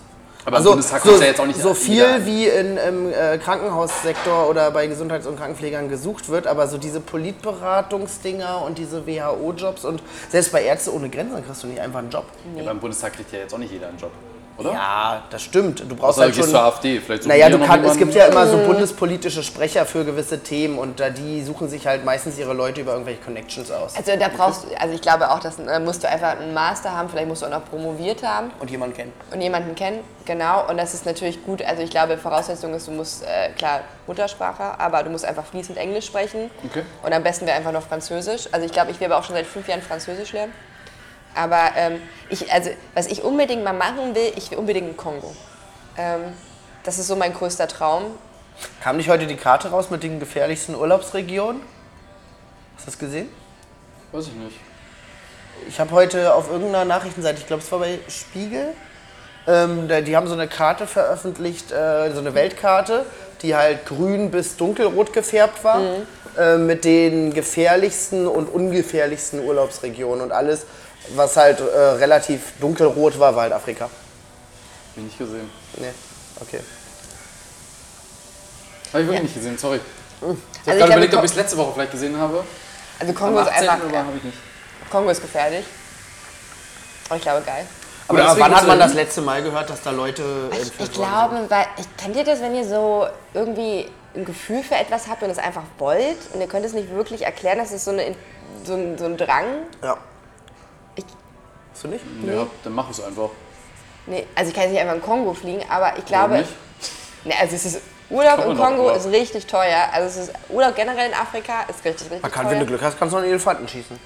Aber Also im Bundestag so, ja jetzt auch nicht so viel wie in, im äh, Krankenhaussektor oder bei Gesundheits- und Krankenpflegern gesucht wird, aber so diese Politberatungsdinger und diese WHO-Jobs und selbst bei Ärzte ohne Grenzen kriegst du nicht einfach einen Job. Ja, beim Bundestag kriegt ja jetzt auch nicht jeder einen Job, oder? Ja, das stimmt. Du brauchst Außer halt gehst schon. zur AfD. Vielleicht Naja, du kannst, es gibt ja immer so bundespolitische Sprecher für gewisse Themen und da die suchen sich halt meistens ihre Leute über irgendwelche Connections aus. Also da brauchst du, also ich glaube auch, dass äh, musst du einfach einen Master haben, vielleicht musst du auch noch promoviert haben Und jemanden kennen. und jemanden kennen, genau. Und das ist natürlich gut. Also ich glaube, Voraussetzung ist, du musst, äh, klar, Muttersprache, aber du musst einfach fließend Englisch sprechen. Okay. Und am besten wäre einfach noch Französisch. Also ich glaube, ich will aber auch schon seit fünf Jahren Französisch lernen. Aber ähm, ich, also, was ich unbedingt mal machen will, ich will unbedingt einen Kongo. Ähm, das ist so mein größter Traum. Kam nicht heute die Karte raus mit den gefährlichsten Urlaubsregionen? Hast du das gesehen? Weiß ich nicht. Ich habe heute auf irgendeiner Nachrichtenseite, ich glaube es war bei Spiegel, ähm, die haben so eine Karte veröffentlicht, äh, so eine Weltkarte, die halt grün bis dunkelrot gefärbt war, äh, mit den gefährlichsten und ungefährlichsten Urlaubsregionen und alles, was halt äh, relativ dunkelrot war, war halt Afrika. Hab ich nicht gesehen. Nee, okay. Habe ich wirklich nicht gesehen, sorry. Ich habe Also ich gerade glaube, überlegt, ob ich es letzte Woche vielleicht gesehen habe. Also Kongo ist 18. einfach, ja, habe ich nicht. Kongo ist gefährlich. Aber ich glaube, geil. Aber deswegen wann hat man das letzte Mal gehört, dass da Leute Ich, entführt ich worden glaube, weil, ich, kennt ihr das, wenn ihr so irgendwie ein Gefühl für etwas habt und es einfach wollt und ihr könnt es nicht wirklich erklären, das ist so, eine, so, ein, so ein Drang? Ja. Hast du nicht? Ja, dann mach es einfach. Nee, also ich kann jetzt nicht einfach in Kongo fliegen, aber ich Warum glaube, nicht? nee, also es ist Urlaub doch, Kongo aber- ist richtig teuer. Also es ist Urlaub generell in Afrika ist richtig, richtig Man kann, teuer. wenn du Glück hast, kannst du noch einen Elefanten schießen.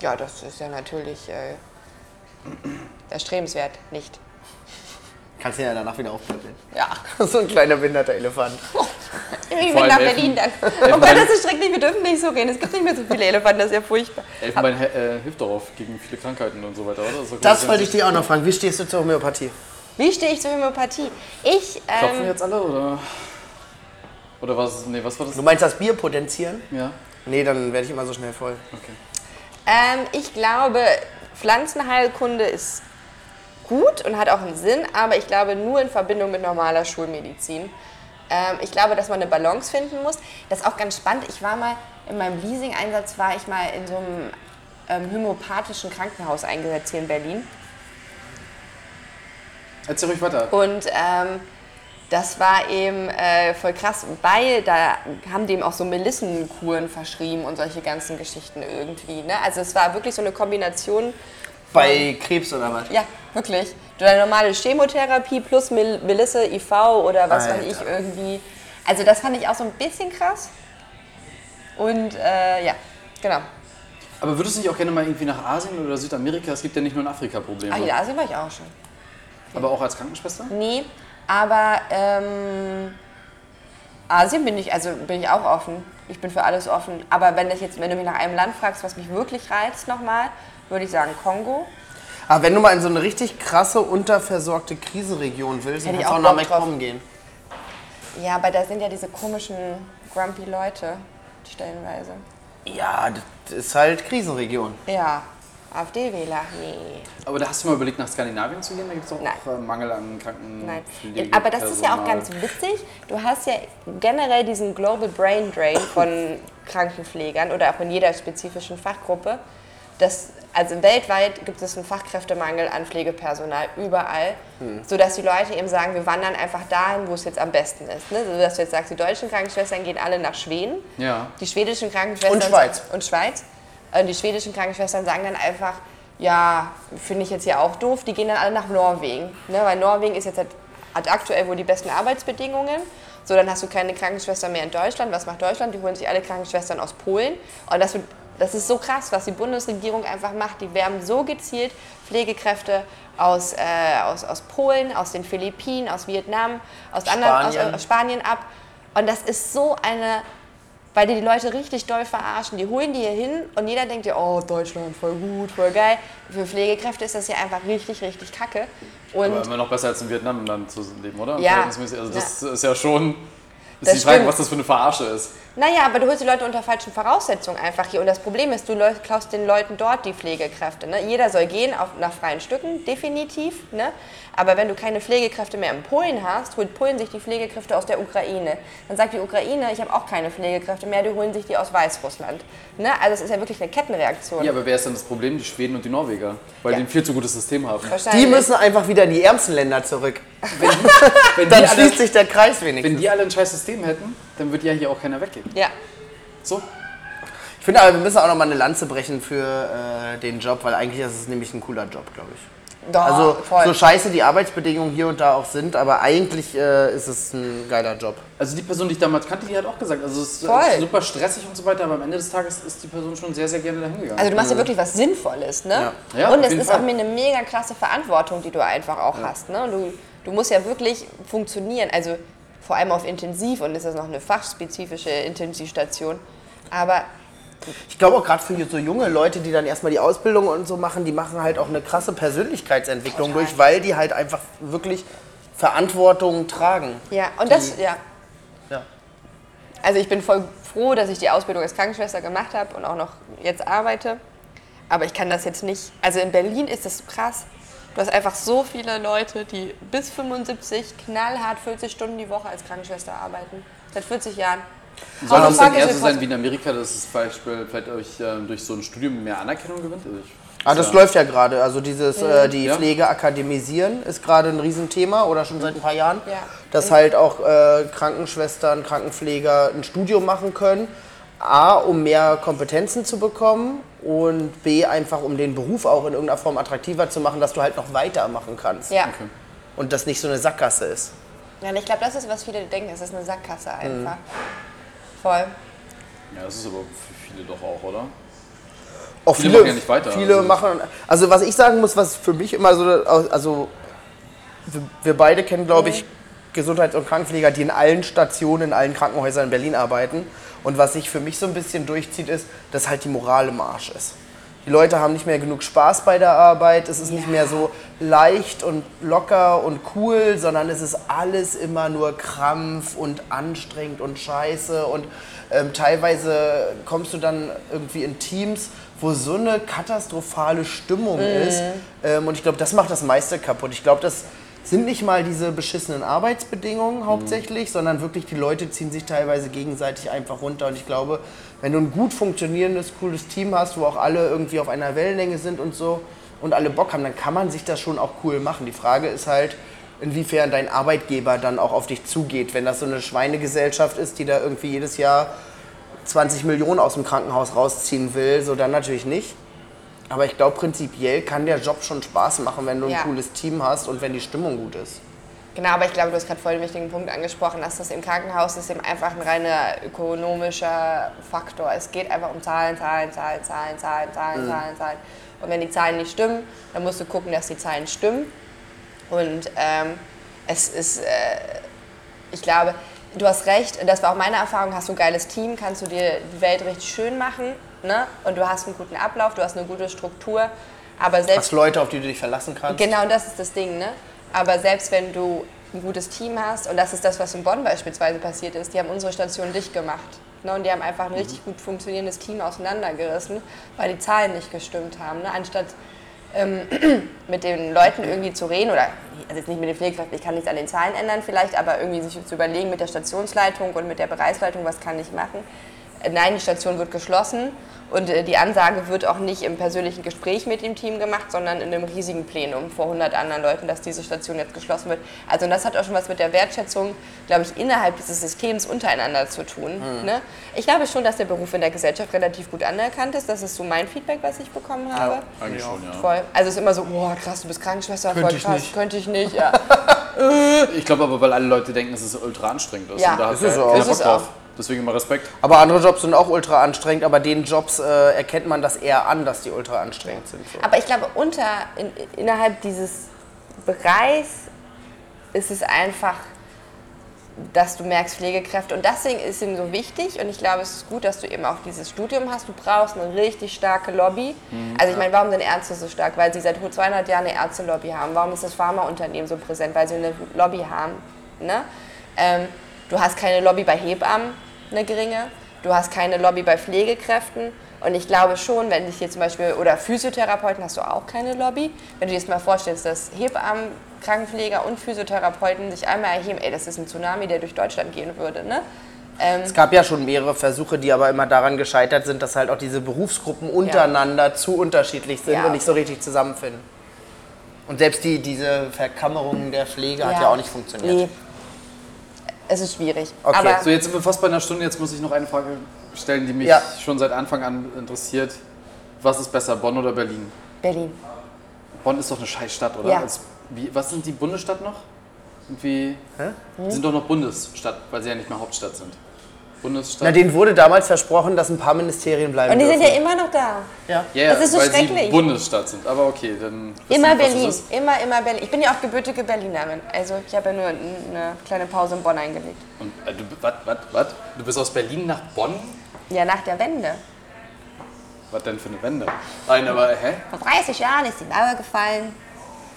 Ja, das ist ja natürlich äh, erstrebenswert, nicht. Kannst ihn ja danach wieder aufpäppeln. Ja. so ein kleiner behinderter Elefant. Ich will allem nach Berlin dann. Oh Gott, das ist schrecklich, wir dürfen nicht so reden. Es gibt nicht mehr so viele Elefanten, das ist ja furchtbar. Elfenbein äh, hilft darauf gegen viele Krankheiten und so weiter, oder? Das ganz wollte ich dich auch noch fragen. Wie stehst du zur Homöopathie? Wie stehe ich zur Homöopathie? Ich, Klopfen ähm, jetzt alle, oder? Oder was? Nee, was war das? Du meinst das Bier potenzieren? Ja, Nee, dann werde ich immer so schnell voll. okay. ähm, ich glaube, Pflanzenheilkunde ist gut und hat auch einen Sinn, aber ich glaube nur in Verbindung mit normaler Schulmedizin. Ähm, ich glaube, dass man eine Balance finden muss. Das ist auch ganz spannend. Ich war mal in meinem Leasing-Einsatz, war ich mal in so einem ähm, homöopathischen Krankenhaus eingesetzt hier in Berlin. Erzähl ruhig weiter. Und ähm, das war eben äh, voll krass, weil da haben dem auch so Melissenkuren verschrieben und solche ganzen Geschichten irgendwie. Ne? Also es war wirklich so eine Kombination. Bei Krebs oder was? Ja, wirklich. Du eine normale Chemotherapie plus Mel Melisse, IV oder was weiß ich irgendwie. Also das fand ich auch so ein bisschen krass. Und äh, ja, genau. Aber würdest du nicht auch gerne mal irgendwie nach Asien oder Südamerika? Es gibt ja nicht nur in Afrika Probleme. Ach, in Asien war ich auch schon. Aber auch als Krankenschwester? Nee, aber ähm, Asien bin ich, also bin ich auch offen. Ich bin für alles offen. Aber wenn, das jetzt, wenn du mich nach einem Land fragst, was mich wirklich reizt nochmal, würde ich sagen Kongo. Aber wenn du mal in so eine richtig krasse, unterversorgte Krisenregion willst, dann Hätte ich kannst du auch auch nach Bock drauf. McCom gehen. Ja, aber da sind ja diese komischen, grumpy Leute stellenweise. Ja, das ist halt Krisenregion. Ja, AfD-Wähler, nee. Aber da hast du mal überlegt, nach Skandinavien zu gehen? Da gibt es auch Nein. äh, Mangel an Kranken. Nein. Aber das ist ja auch ganz witzig. Du hast ja generell diesen Global Brain Drain von Krankenpflegern oder auch in jeder spezifischen Fachgruppe. Das, also weltweit gibt es einen Fachkräftemangel an Pflegepersonal überall, sodass die Leute eben sagen, wir wandern einfach dahin, wo es jetzt am besten ist. Ne? So dass du jetzt sagst, die deutschen Krankenschwestern gehen alle nach Schweden, Ja. die schwedischen Krankenschwestern Und Schweiz. und Schweiz. Und die schwedischen Krankenschwestern sagen dann einfach, ja, finde ich jetzt hier auch doof, die gehen dann alle nach Norwegen. Ne? Weil Norwegen ist jetzt halt, hat aktuell wohl die besten Arbeitsbedingungen. So, dann hast du keine Krankenschwestern mehr in Deutschland. Was macht Deutschland? Die holen sich alle Krankenschwestern aus Polen. Und das, wird, das ist so krass, was die Bundesregierung einfach macht. Die werben so gezielt Pflegekräfte aus, äh, aus, aus Polen, aus den Philippinen, aus Vietnam, aus anderen, aus, Spanien. aus Spanien ab. Und das ist so eine weil die die Leute richtig doll verarschen. Die holen die hier hin und jeder denkt ja, oh, Deutschland, voll gut, voll geil. Für Pflegekräfte ist das ja einfach richtig, richtig kacke. Und Aber immer noch besser als in Vietnam dann zu leben, oder? Ja. Also das ist ja schon. Ist Das die Frage, stimmt. was das für eine Verarsche ist. Naja, aber du holst die Leute unter falschen Voraussetzungen einfach hier. Und das Problem ist, du klaust den Leuten dort die Pflegekräfte. Ne? Jeder soll gehen auf, nach freien Stücken, definitiv. Ne? Aber wenn du keine Pflegekräfte mehr in Polen hast, holt Polen sich die Pflegekräfte aus der Ukraine. Dann sagt die Ukraine, ich habe auch keine Pflegekräfte mehr, die holen sich die aus Weißrussland. Ne? Also es ist ja wirklich eine Kettenreaktion. Ja, aber wer ist denn das Problem? Die Schweden und die Norweger. Weil Ja. die ein viel zu gutes System haben. Die müssen einfach wieder in die ärmsten Länder zurück. Wenn die, Dann alle, schließt sich der Kreis wenn wenigstens. die alle ein scheiß System hätten, dann würde ja hier auch keiner weggehen. Ja. So? Ich finde aber, wir müssen auch noch mal eine Lanze brechen für äh, den Job, weil eigentlich ist es nämlich ein cooler Job, glaube ich. Doch, Also voll. so scheiße die Arbeitsbedingungen hier und da auch sind, aber eigentlich äh, ist es ein geiler Job. Also die Person, die ich damals kannte, die hat auch gesagt, also es ist Voll. äh, super stressig und so weiter, aber am Ende des Tages ist die Person schon sehr, sehr gerne dahin gegangen. Also du machst ja wirklich was Sinnvolles, ne? Ja. Ja, und es ist Fall. auch mir eine mega klasse Verantwortung, die du einfach auch hast, ne? Und du, du musst ja wirklich funktionieren, also vor allem auf Intensiv und ist das noch eine fachspezifische Intensivstation. Aber Ich glaube auch gerade für so junge Leute, die dann erstmal die Ausbildung und so machen, die machen halt auch eine krasse Persönlichkeitsentwicklung Total. durch, weil die halt einfach wirklich Verantwortung tragen. ja, und das, ja. Ja. Also ich bin voll froh, dass ich die Ausbildung als Krankenschwester gemacht habe und auch noch jetzt arbeite. Aber ich kann das jetzt nicht. Also in Berlin ist das krass. Du hast einfach so viele Leute, die bis 75 knallhart 40 Stunden die Woche als Krankenschwester arbeiten. Seit 40 Jahren. Soll das dann eher so sein wie in Amerika, dass es Beispiel vielleicht euch ähm, durch so ein Studium mehr Anerkennung gewinnt? Also ich, Ah, das ja. läuft ja gerade. Also dieses äh, die Ja. Pflege akademisieren ist gerade ein Riesenthema oder schon seit ein paar Jahren. Ja. Dass halt auch äh, Krankenschwestern, Krankenpfleger ein Studium machen können. A, um mehr Kompetenzen zu bekommen und B, einfach um den Beruf auch in irgendeiner Form attraktiver zu machen, dass du halt noch weitermachen kannst. Ja. Okay. Und das nicht so eine Sackgasse ist. ja ich glaube, das ist, was viele denken. Es ist eine Sackgasse einfach. Voll. Ja, das ist aber für viele doch auch, oder? Auch Viele viele, machen ja nicht weiter, Viele also- machen. Also was ich sagen muss, was für mich immer so, also wir, wir beide kennen, glaube ich, Gesundheits- und Krankenpfleger, die in allen Stationen, in allen Krankenhäusern in Berlin arbeiten. Und was sich für mich so ein bisschen durchzieht, ist, dass halt die Moral im Arsch ist. Die Leute haben nicht mehr genug Spaß bei der Arbeit. Es ist nicht mehr so leicht und locker und cool, sondern es ist alles immer nur Krampf und anstrengend und scheiße. Und ähm, teilweise kommst du dann irgendwie in Teams, wo so eine katastrophale Stimmung ist. Ähm, und ich glaube, das macht das meiste kaputt. Ich glaube, das sind nicht mal diese beschissenen Arbeitsbedingungen hauptsächlich, sondern wirklich die Leute ziehen sich teilweise gegenseitig einfach runter. Und ich glaube, wenn du ein gut funktionierendes, cooles Team hast, wo auch alle irgendwie auf einer Wellenlänge sind und so und alle Bock haben, dann kann man sich das schon auch cool machen. Die Frage ist halt, inwiefern dein Arbeitgeber dann auch auf dich zugeht. Wenn das so eine Schweinegesellschaft ist, die da irgendwie jedes Jahr 20 Millionen aus dem Krankenhaus rausziehen will, so dann natürlich nicht. Aber ich glaube, prinzipiell kann der Job schon Spaß machen, wenn du ein Ja. cooles Team hast und wenn die Stimmung gut ist. Genau, aber ich glaube, du hast gerade voll den wichtigen Punkt angesprochen, dass das im Krankenhaus ist eben einfach ein reiner ökonomischer Faktor. Es geht einfach um Zahlen, Zahlen, Zahlen, Zahlen, Zahlen, Zahlen, Zahlen, Zahlen. Und wenn die Zahlen nicht stimmen, dann musst du gucken, dass die Zahlen stimmen. Und ähm, es ist, äh, ich glaube, du hast recht, das war auch meine Erfahrung, hast du ein geiles Team, kannst du dir die Welt richtig schön machen. Ne? Und du hast einen guten Ablauf, du hast eine gute Struktur. Aber selbst Hast Leute, auf die du dich verlassen kannst. Genau, das ist das Ding, ne? Aber selbst wenn du ein gutes Team hast, und das ist das, was in Bonn beispielsweise passiert ist, die haben unsere Station dicht gemacht. Ne? Und die haben einfach ein richtig gut funktionierendes Team auseinandergerissen, weil die Zahlen nicht gestimmt haben. Ne? Anstatt ähm, mit den Leuten irgendwie zu reden, oder also jetzt nicht mit den Pflegekräften, ich kann nichts an den Zahlen ändern vielleicht, aber irgendwie sich zu überlegen mit der Stationsleitung und mit der Bereichsleitung, was kann ich machen. Nein, die Station wird geschlossen und äh, die Ansage wird auch nicht im persönlichen Gespräch mit dem Team gemacht, sondern in einem riesigen Plenum vor 100 anderen Leuten, dass diese Station jetzt geschlossen wird. Also und das hat auch schon was mit der Wertschätzung, glaube ich, innerhalb dieses Systems untereinander zu tun. Ne? Ich glaube schon, dass der Beruf in der Gesellschaft relativ gut anerkannt ist. Das ist so mein Feedback, was ich bekommen habe. Eigentlich schon, ja. Voll. Also es ist immer so, oh krass, du bist Krankenschwester, voll Könnte ich krass, nicht. könnte ich nicht, ja. Ich glaube aber, weil alle Leute denken, dass es ultra anstrengend ist. Ja. und da hat Ist es auch. Ist es auch. Deswegen immer Respekt. Aber andere Jobs sind auch ultra anstrengend, aber den Jobs äh, erkennt man das eher an, dass die ultra anstrengend sind. So. Aber ich glaube, unter, in, innerhalb dieses Bereichs ist es einfach, dass du merkst, Pflegekräfte. Und deswegen ist ihm so wichtig. Und ich glaube, es ist gut, dass du eben auch dieses Studium hast. Du brauchst eine richtig starke Lobby. Also ich meine, warum sind Ärzte so stark? Weil sie seit 200 Jahren eine Ärzte-Lobby haben. Warum ist das Pharmaunternehmen so präsent? Weil sie eine Lobby haben. Ne? Ähm, du hast keine Lobby bei Hebammen, eine geringe. Du hast keine Lobby bei Pflegekräften. Und ich glaube schon, wenn dich hier zum Beispiel, oder Physiotherapeuten hast du auch keine Lobby. Wenn du dir jetzt mal vorstellst, dass Hebammen, Krankenpfleger und Physiotherapeuten sich einmal erheben, ey, das ist ein Tsunami, der durch Deutschland gehen würde. Ne? Ähm, Es gab ja schon mehrere Versuche, die aber immer daran gescheitert sind, dass halt auch diese Berufsgruppen untereinander zu unterschiedlich sind Ja. und nicht so richtig zusammenfinden. Und selbst die, diese Verkammerung der Pflege hat Ja. ja auch nicht funktioniert. nee. Es ist schwierig. Okay. Aber So, jetzt sind wir fast bei einer Stunde. Jetzt muss ich noch eine Frage stellen, die mich Ja. schon seit Anfang an interessiert. Was ist besser, Bonn oder Berlin? Berlin. Bonn ist doch eine Scheißstadt, oder? Ja. Als, wie, was sind die Bundesstadt noch? Irgendwie. Die sind doch noch Bundesstadt, weil sie ja nicht mehr Hauptstadt sind. Bundesstadt. Na, denen wurde damals versprochen, dass ein paar Ministerien bleiben Und die sind dürfen. ja immer noch da. ja. ja, ja, das ist so weil sie schrecklich. Bundesstadt sind. Aber okay, dann. Immer Berlin. Immer, immer Berlin. Ich bin ja auch gebürtige Berlinerin. Also ich habe ja nur eine kleine Pause in Bonn eingelegt. Und, äh, du, was, was, was? Du bist aus Berlin nach Bonn? Ja, nach der Wende. Was denn für eine Wende? Nein, aber hä? Vor 30 Jahren ist die Mauer gefallen.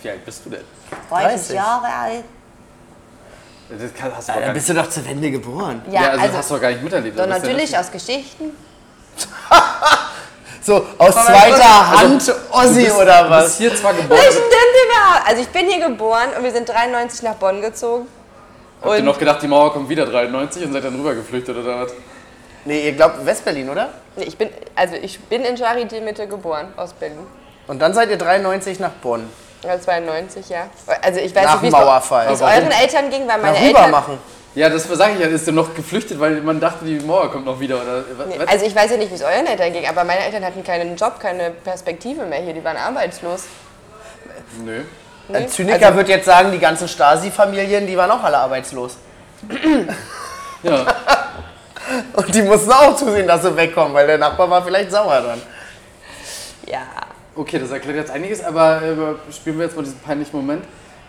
Wie alt bist du denn? 30, 30. Jahre alt. Das kann, hast du Ja, dann nicht, bist du doch zur Wende geboren. Ja, ja, also, also, hast du doch gar nicht miterlebt. doch Du ja natürlich nicht- aus Geschichten. So, aus zweiter Hand Ossi du bist, oder Du was? bist hier zwar geboren, stimmt denn? Also ich bin hier geboren und wir sind 93 nach Bonn gezogen. habt ihr Und noch gedacht, die Mauer kommt wieder 93 und seid dann rüber geflüchtet oder was? Nee, ihr glaubt Westberlin, oder? Nee, ich bin, also ich bin in Charité Mitte geboren, aus Berlin. Und dann seid ihr 93 nach Bonn. Ja, 92, ja. Also ich weiß Nach nicht, wie es euren Eltern ging, weil meine Nach Eltern... machen. Ja, das sage ich ja, ist du noch geflüchtet, weil man dachte, die Mauer kommt noch wieder oder? Nee? Also ich weiß ja nicht, wie es euren Eltern ging, aber meine Eltern hatten keinen Job, keine Perspektive mehr hier, die waren arbeitslos. Nö. Nee? Ein Zyniker Also- wird jetzt sagen, die ganzen Stasi-Familien, die waren auch alle arbeitslos. Ja. Und die mussten auch zusehen, dass sie wegkommen, weil der Nachbar war vielleicht sauer dann. Ja. Okay, das erklärt jetzt einiges, aber äh, spielen wir jetzt mal diesen peinlichen Moment.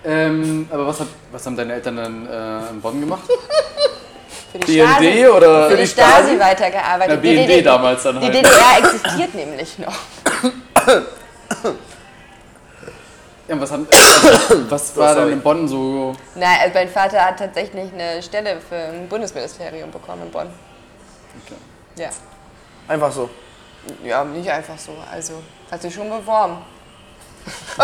Ähm, aber was, hat, was haben deine Eltern dann äh, in Bonn gemacht? Für die BND Stasi, oder für die Stasi weitergearbeitet. Na, Die BND DDR damals dann Die halt. DDR existiert nämlich noch. Ja, was, haben, also, was war denn in Bonn so? Nein, also mein Vater hat tatsächlich eine Stelle für ein Bundesministerium bekommen in Bonn. Okay. Ja. Einfach so. Ja, nicht einfach so. Also, hat sich schon beworben.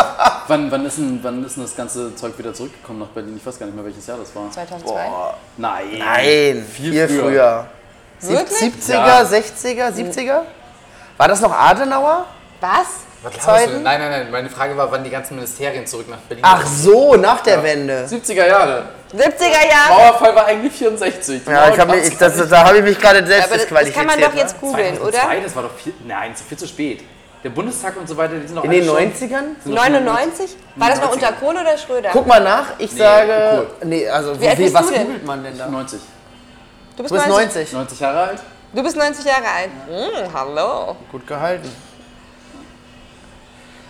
Wann, wann, ist denn, wann ist denn das ganze Zeug wieder zurückgekommen nach Berlin? Ich weiß gar nicht mehr, welches Jahr das war. 2002. Boah. Nein. Nein, Viel viel früher. früher. Sieb- Wirklich? 70er, Ja. 60er, 70er? War das noch Adenauer? Was? Was glaubst Zeiten? du? Nein, nein, nein. Meine Frage war, wann die ganzen Ministerien zurück nach Berlin Ach so, nach der Wende. 70er Jahre. 70er Jahre. Mauerfall war eigentlich 64. Die Ja, ich hab mich, gar das, da habe ich mich gerade selbst Aber das, das kann man doch ne? jetzt googeln, 2002, oder? das war doch viel, nein, ist viel zu spät. Der Bundestag und so weiter, die sind doch In den schon- 90ern? sind doch schon- 99? War das noch 90er. unter Kohl oder Schröder? Guck mal nach, ich Nee, sage. Nee, also Wie alt wie, bist was du denn? googelt man denn da? 90. du bist Du bist 90. 90 Jahre alt? Du bist 90 Jahre alt. Hm, hallo. Gut gehalten.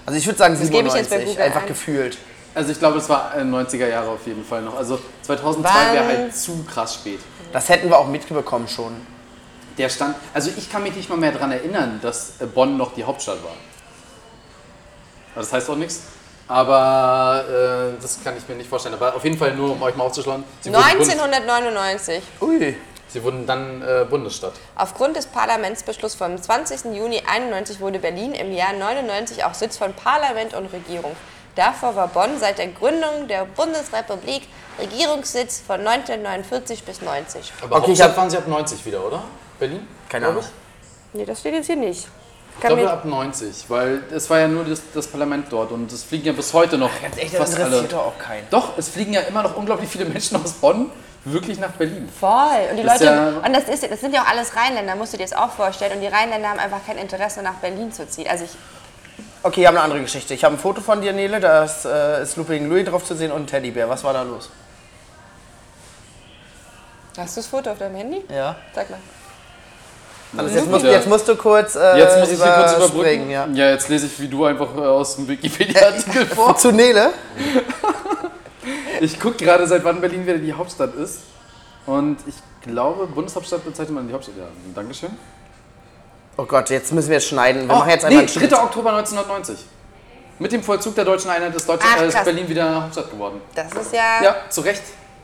Also ich würde sagen Das gebe ich jetzt bei 97, Google einfach ein. gefühlt. Also ich glaube, es war äh, 90er Jahre auf jeden Fall noch. Also 2002 Wann? wäre halt zu krass spät. Das hätten wir auch mitbekommen schon. Der stand, also ich kann mich nicht mal mehr daran erinnern, dass äh, Bonn noch die Hauptstadt war. Aber Das heißt auch nichts. Aber äh, das kann ich mir nicht vorstellen. Aber auf jeden Fall nur, um euch mal aufzuschlagen. Sie wurden, Bundes 1999. Ui. Sie wurden dann äh, Bundesstadt. Aufgrund des Parlamentsbeschlusses vom 20. Juni 91 wurde Berlin im Jahr 99 auch Sitz von Parlament und Regierung. Davor war Bonn seit der Gründung der Bundesrepublik Regierungssitz von 1949 bis 90. Aber Okay, ich Hauptstadt hab- waren sie ab 90 wieder, oder? Berlin? Keine Ahnung. Nee, das steht jetzt hier nicht. Ich glaube ab 90, weil es war ja nur das, das Parlament dort und es fliegen ja bis heute noch Ganz echt, das fast alle. interessiert doch auch keinen. Doch, es fliegen ja immer noch unglaublich viele Menschen aus Bonn wirklich nach Berlin. Voll. Und die Das ist Leute, ja- und das, ist, das sind ja auch alles Rheinländer, musst du dir das auch vorstellen. Und die Rheinländer haben einfach kein Interesse, nach Berlin zu ziehen. Also ich, Okay, ich habe eine andere Geschichte. Ich habe ein Foto von dir, Nele, da ist, äh, ist Looping Louis drauf zu sehen und ein Teddybär. Was war da los? hast du das Foto auf deinem Handy? Ja. Sag mal. Also jetzt, musst, jetzt musst du kurz äh, Jetzt muss ich kurz überbrücken. Ja. jetzt lese ich wie du einfach äh, aus dem Wikipedia-Artikel vor. Zu Nele? Ich gucke gerade, seit wann Berlin wieder die Hauptstadt ist. Und ich glaube, Bundeshauptstadt bezeichnet man die Hauptstadt. Ja, Dankeschön. Oh Gott, jetzt müssen wir jetzt schneiden. Wir Oh, machen jetzt nee, einfach einen 3. Oktober 1990. Mit dem Vollzug der deutschen Einheit ist, Deutschland, Ach, ist. Berlin wieder Hauptstadt geworden. Das ist ja. Ja, zu Recht.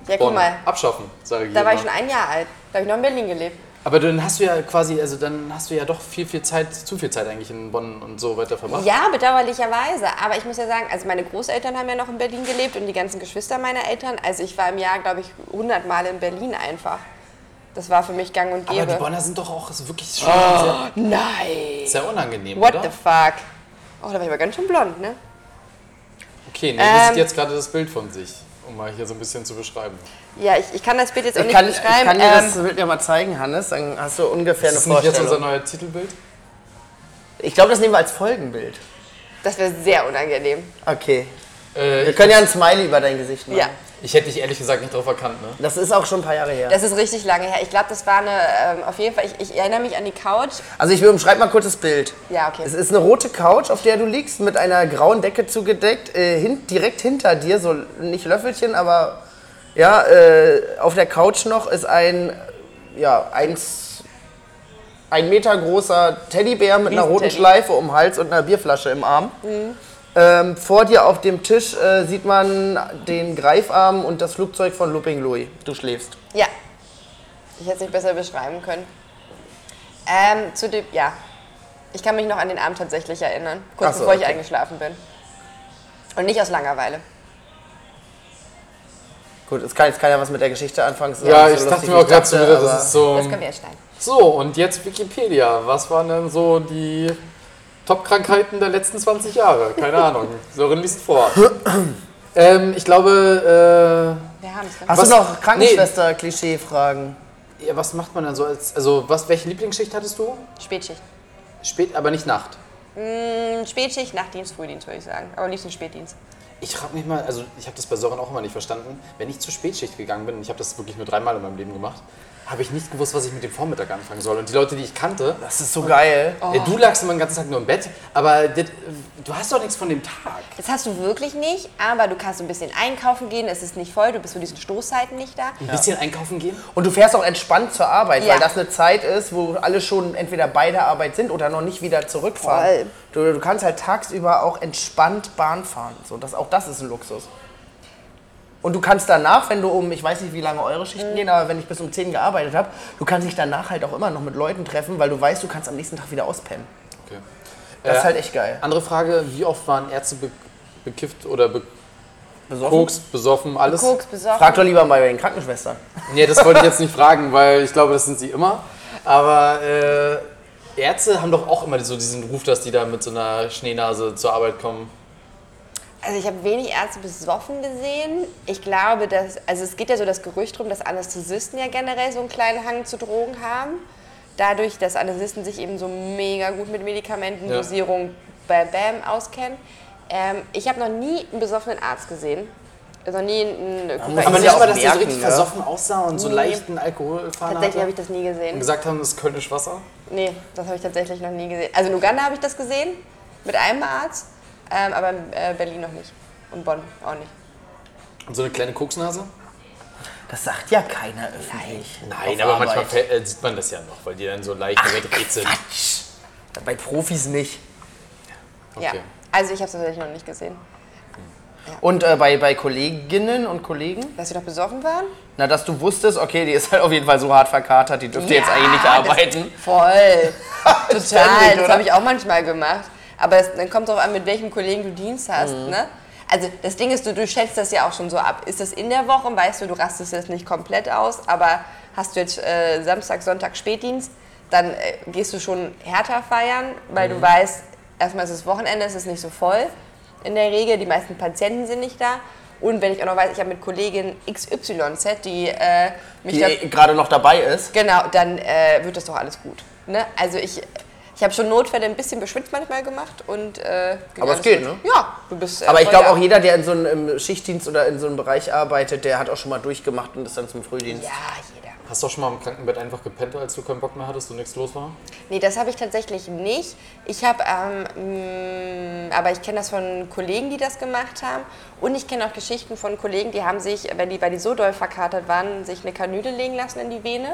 Ja, guck mal. Abschaffen, sage ich Da war ich schon ein Jahr alt. Da habe ich noch in Berlin gelebt. Aber dann hast du ja quasi, also dann hast du ja doch viel, viel Zeit, zu viel Zeit eigentlich in Bonn und so weiter verbracht. Ja, bedauerlicherweise. Aber ich muss ja sagen, also meine Großeltern haben ja noch in Berlin gelebt und die ganzen Geschwister meiner Eltern. Also ich war im Jahr, glaube ich, 100 Mal in Berlin einfach. Das war für mich gang und Aber die gäbe. Bonner sind doch auch wirklich schon sehr, Nein! sehr unangenehm, What oder? the fuck? Oh, da war ich aber ganz schön blond, ne? Okay, nee, Ähm, sieht jetzt gerade das Bild von sich, um mal hier so ein bisschen zu beschreiben. Ja, ich, ich kann das Bild jetzt auch Ich nicht kann, ich beschreiben. kann dir ähm, das Bild ja mal zeigen, Hannes. Dann hast du ungefähr Ist das eine nicht jetzt Vorstellung. unser neues Titelbild? ich glaube, das nehmen wir als Folgenbild. das wäre sehr unangenehm. Okay. Äh, Wir können ja ein Smiley über dein Gesicht machen. Ja, ich hätte dich ehrlich gesagt nicht drauf erkannt, ne? Das ist auch schon ein paar Jahre her. das ist richtig lange her. Ich glaube, das war eine, ähm, auf jeden Fall, ich, ich erinnere mich an die Couch. Also ich umschreibe mal kurz das Bild. Ja, okay. Es ist eine rote Couch, auf der du liegst, mit einer grauen Decke zugedeckt. Äh, hin, direkt hinter dir, so nicht Löffelchen, aber ja, äh, auf der Couch noch ist ein, ja, eins, ein Meter großer Teddybär mit einer roten. Schleife um den Hals und einer Bierflasche im Arm. Ähm, vor dir auf dem Tisch äh, sieht man den Greifarm und das Flugzeug von Looping Louis. Du schläfst. Ja, ich hätte es nicht besser beschreiben können. Ähm, zu dem, ja, ich kann mich noch an den Abend tatsächlich erinnern, kurz so, bevor ich okay. eingeschlafen bin. Und nicht aus Langeweile. Gut, es kann jetzt keiner was mit der Geschichte anfangen. Ja, nicht ich so dachte mir auch gerade so das ist so. Das können wir jetzt schneiden. So, und jetzt Wikipedia. Was waren denn so die Top-Krankheiten der letzten 20 Jahre? Keine Ahnung. Sören liest vor. ähm, ich glaube, Wir haben es. Hast Was- du noch Krankenschwester-Klischee-Fragen? äh, ja, was macht man dann so als. Also, was, welche Lieblingsschicht hattest du? Spätschicht. Spät, aber nicht Nacht. Hm, Spätschicht, Nachtdienst, Frühdienst würde ich sagen. Aber liebsten Spätdienst. Ich frage mich mal, also ich habe das bei Sören auch immer nicht verstanden. Wenn ich zur Spätschicht gegangen bin, und ich habe das wirklich nur dreimal in meinem Leben gemacht, habe ich nicht gewusst, was ich mit dem Vormittag anfangen soll. Und die Leute, die ich kannte, Das ist so geil. ja, du lagst immer den ganzen Tag nur im Bett, aber das, du hast doch nichts von dem Tag. Das hast du wirklich nicht, aber du kannst so ein bisschen einkaufen gehen, es ist nicht voll, du bist zu diesen Stoßzeiten nicht da. Ein bisschen einkaufen gehen? Und du fährst auch entspannt zur Arbeit, Ja. weil das eine Zeit ist, wo alle schon entweder bei der Arbeit sind oder noch nicht wieder zurückfahren. Du, du kannst halt tagsüber auch entspannt Bahn fahren. So, das, auch das ist ein Luxus. Und du kannst danach, wenn du um, ich weiß nicht, wie lange eure Schichten gehen, aber wenn ich bis um 10 gearbeitet habe, du kannst dich danach halt auch immer noch mit Leuten treffen, weil du weißt, du kannst am nächsten Tag wieder auspennen. Okay. Das Äh, ist halt echt geil. Andere Frage, wie oft waren Ärzte be bekifft oder Besoffen? bekokst, besoffen, alles? Koks besoffen. Frag doch lieber mal bei den Krankenschwestern. Nee, das wollte ich jetzt nicht fragen, weil ich glaube, das sind sie immer. Aber äh, Ärzte haben doch auch immer so diesen Ruf, dass die da mit so einer Schneenase zur Arbeit kommen. Also ich habe wenig Ärzte besoffen gesehen. Ich glaube, dass, also es geht ja so das Gerücht rum, dass Anästhesisten ja generell so einen kleinen Hang zu Drogen haben. Dadurch, dass Anästhesisten sich eben so mega gut mit Medikamenten, Ja. Dosierung, bam, bam auskennen. Ähm, ich habe noch nie einen besoffenen Arzt gesehen. Also noch nie einen Kokain- man ja auch dass der so richtig ne? versoffen aussah und so Nee. leichten Alkoholfahne Tatsächlich habe ich das nie gesehen. Und gesagt haben, das ist Kölnisch Wasser. Nee, das habe ich tatsächlich noch nie gesehen. Also in Uganda habe ich das gesehen, mit einem Arzt, ähm, aber in äh, Berlin noch nicht. Und Bonn auch nicht. Und so eine kleine Koksnase? Das sagt ja keiner öffentlich. Nein, aber manchmal Arbeit. fällt- äh, sieht man das ja noch, weil die dann so leicht weggeht sind. Bei Profis nicht. Ja, Okay. also ich habe es tatsächlich noch nicht gesehen. Und äh, bei, bei Kolleginnen und Kollegen? Dass sie doch besoffen waren? Na, dass du wusstest, okay, die ist halt auf jeden Fall so hart verkatert, die dürfte jetzt eigentlich nicht das- arbeiten. Voll. Total. Ständig, Das habe ich auch manchmal gemacht. Aber es, dann kommt auch an, mit welchem Kollegen du Dienst hast. Mhm. Ne? Also das Ding ist, du, du schätzt das ja auch schon so ab. Ist das in der Woche, weißt du, du rastest jetzt nicht komplett aus, aber hast du jetzt äh, Samstag, Sonntag Spätdienst, dann äh, gehst du schon härter feiern, weil Mhm. du weißt, erstmal ist es Wochenende, es ist nicht so voll in der Regel, die meisten Patienten sind nicht da. Und wenn ich auch noch weiß, ich habe mit Kollegin XYZ, die äh, mich Die äh, gerade noch dabei ist. Genau, dann äh, wird das doch alles gut. Ne? Also ich, ich habe schon Notfälle ein bisschen beschwitzt manchmal gemacht und äh, Aber es geht, gut. ne? Ja, du bist. Äh, Aber ich glaube auch jeder, der in so einem Schichtdienst oder in so einem Bereich arbeitet, der hat auch schon mal durchgemacht und ist dann zum Frühdienst. Ja, jeder. Hast du auch schon mal im Krankenbett einfach gepennt, als du keinen Bock mehr hattest und nichts los war? Nee, das habe ich tatsächlich nicht. Ich habe, ähm, mh, aber ich kenne das von Kollegen, die das gemacht haben. Und ich kenne auch Geschichten von Kollegen, die haben sich, wenn die, weil die so doll verkatert waren, sich eine Kanüle legen lassen in die Vene.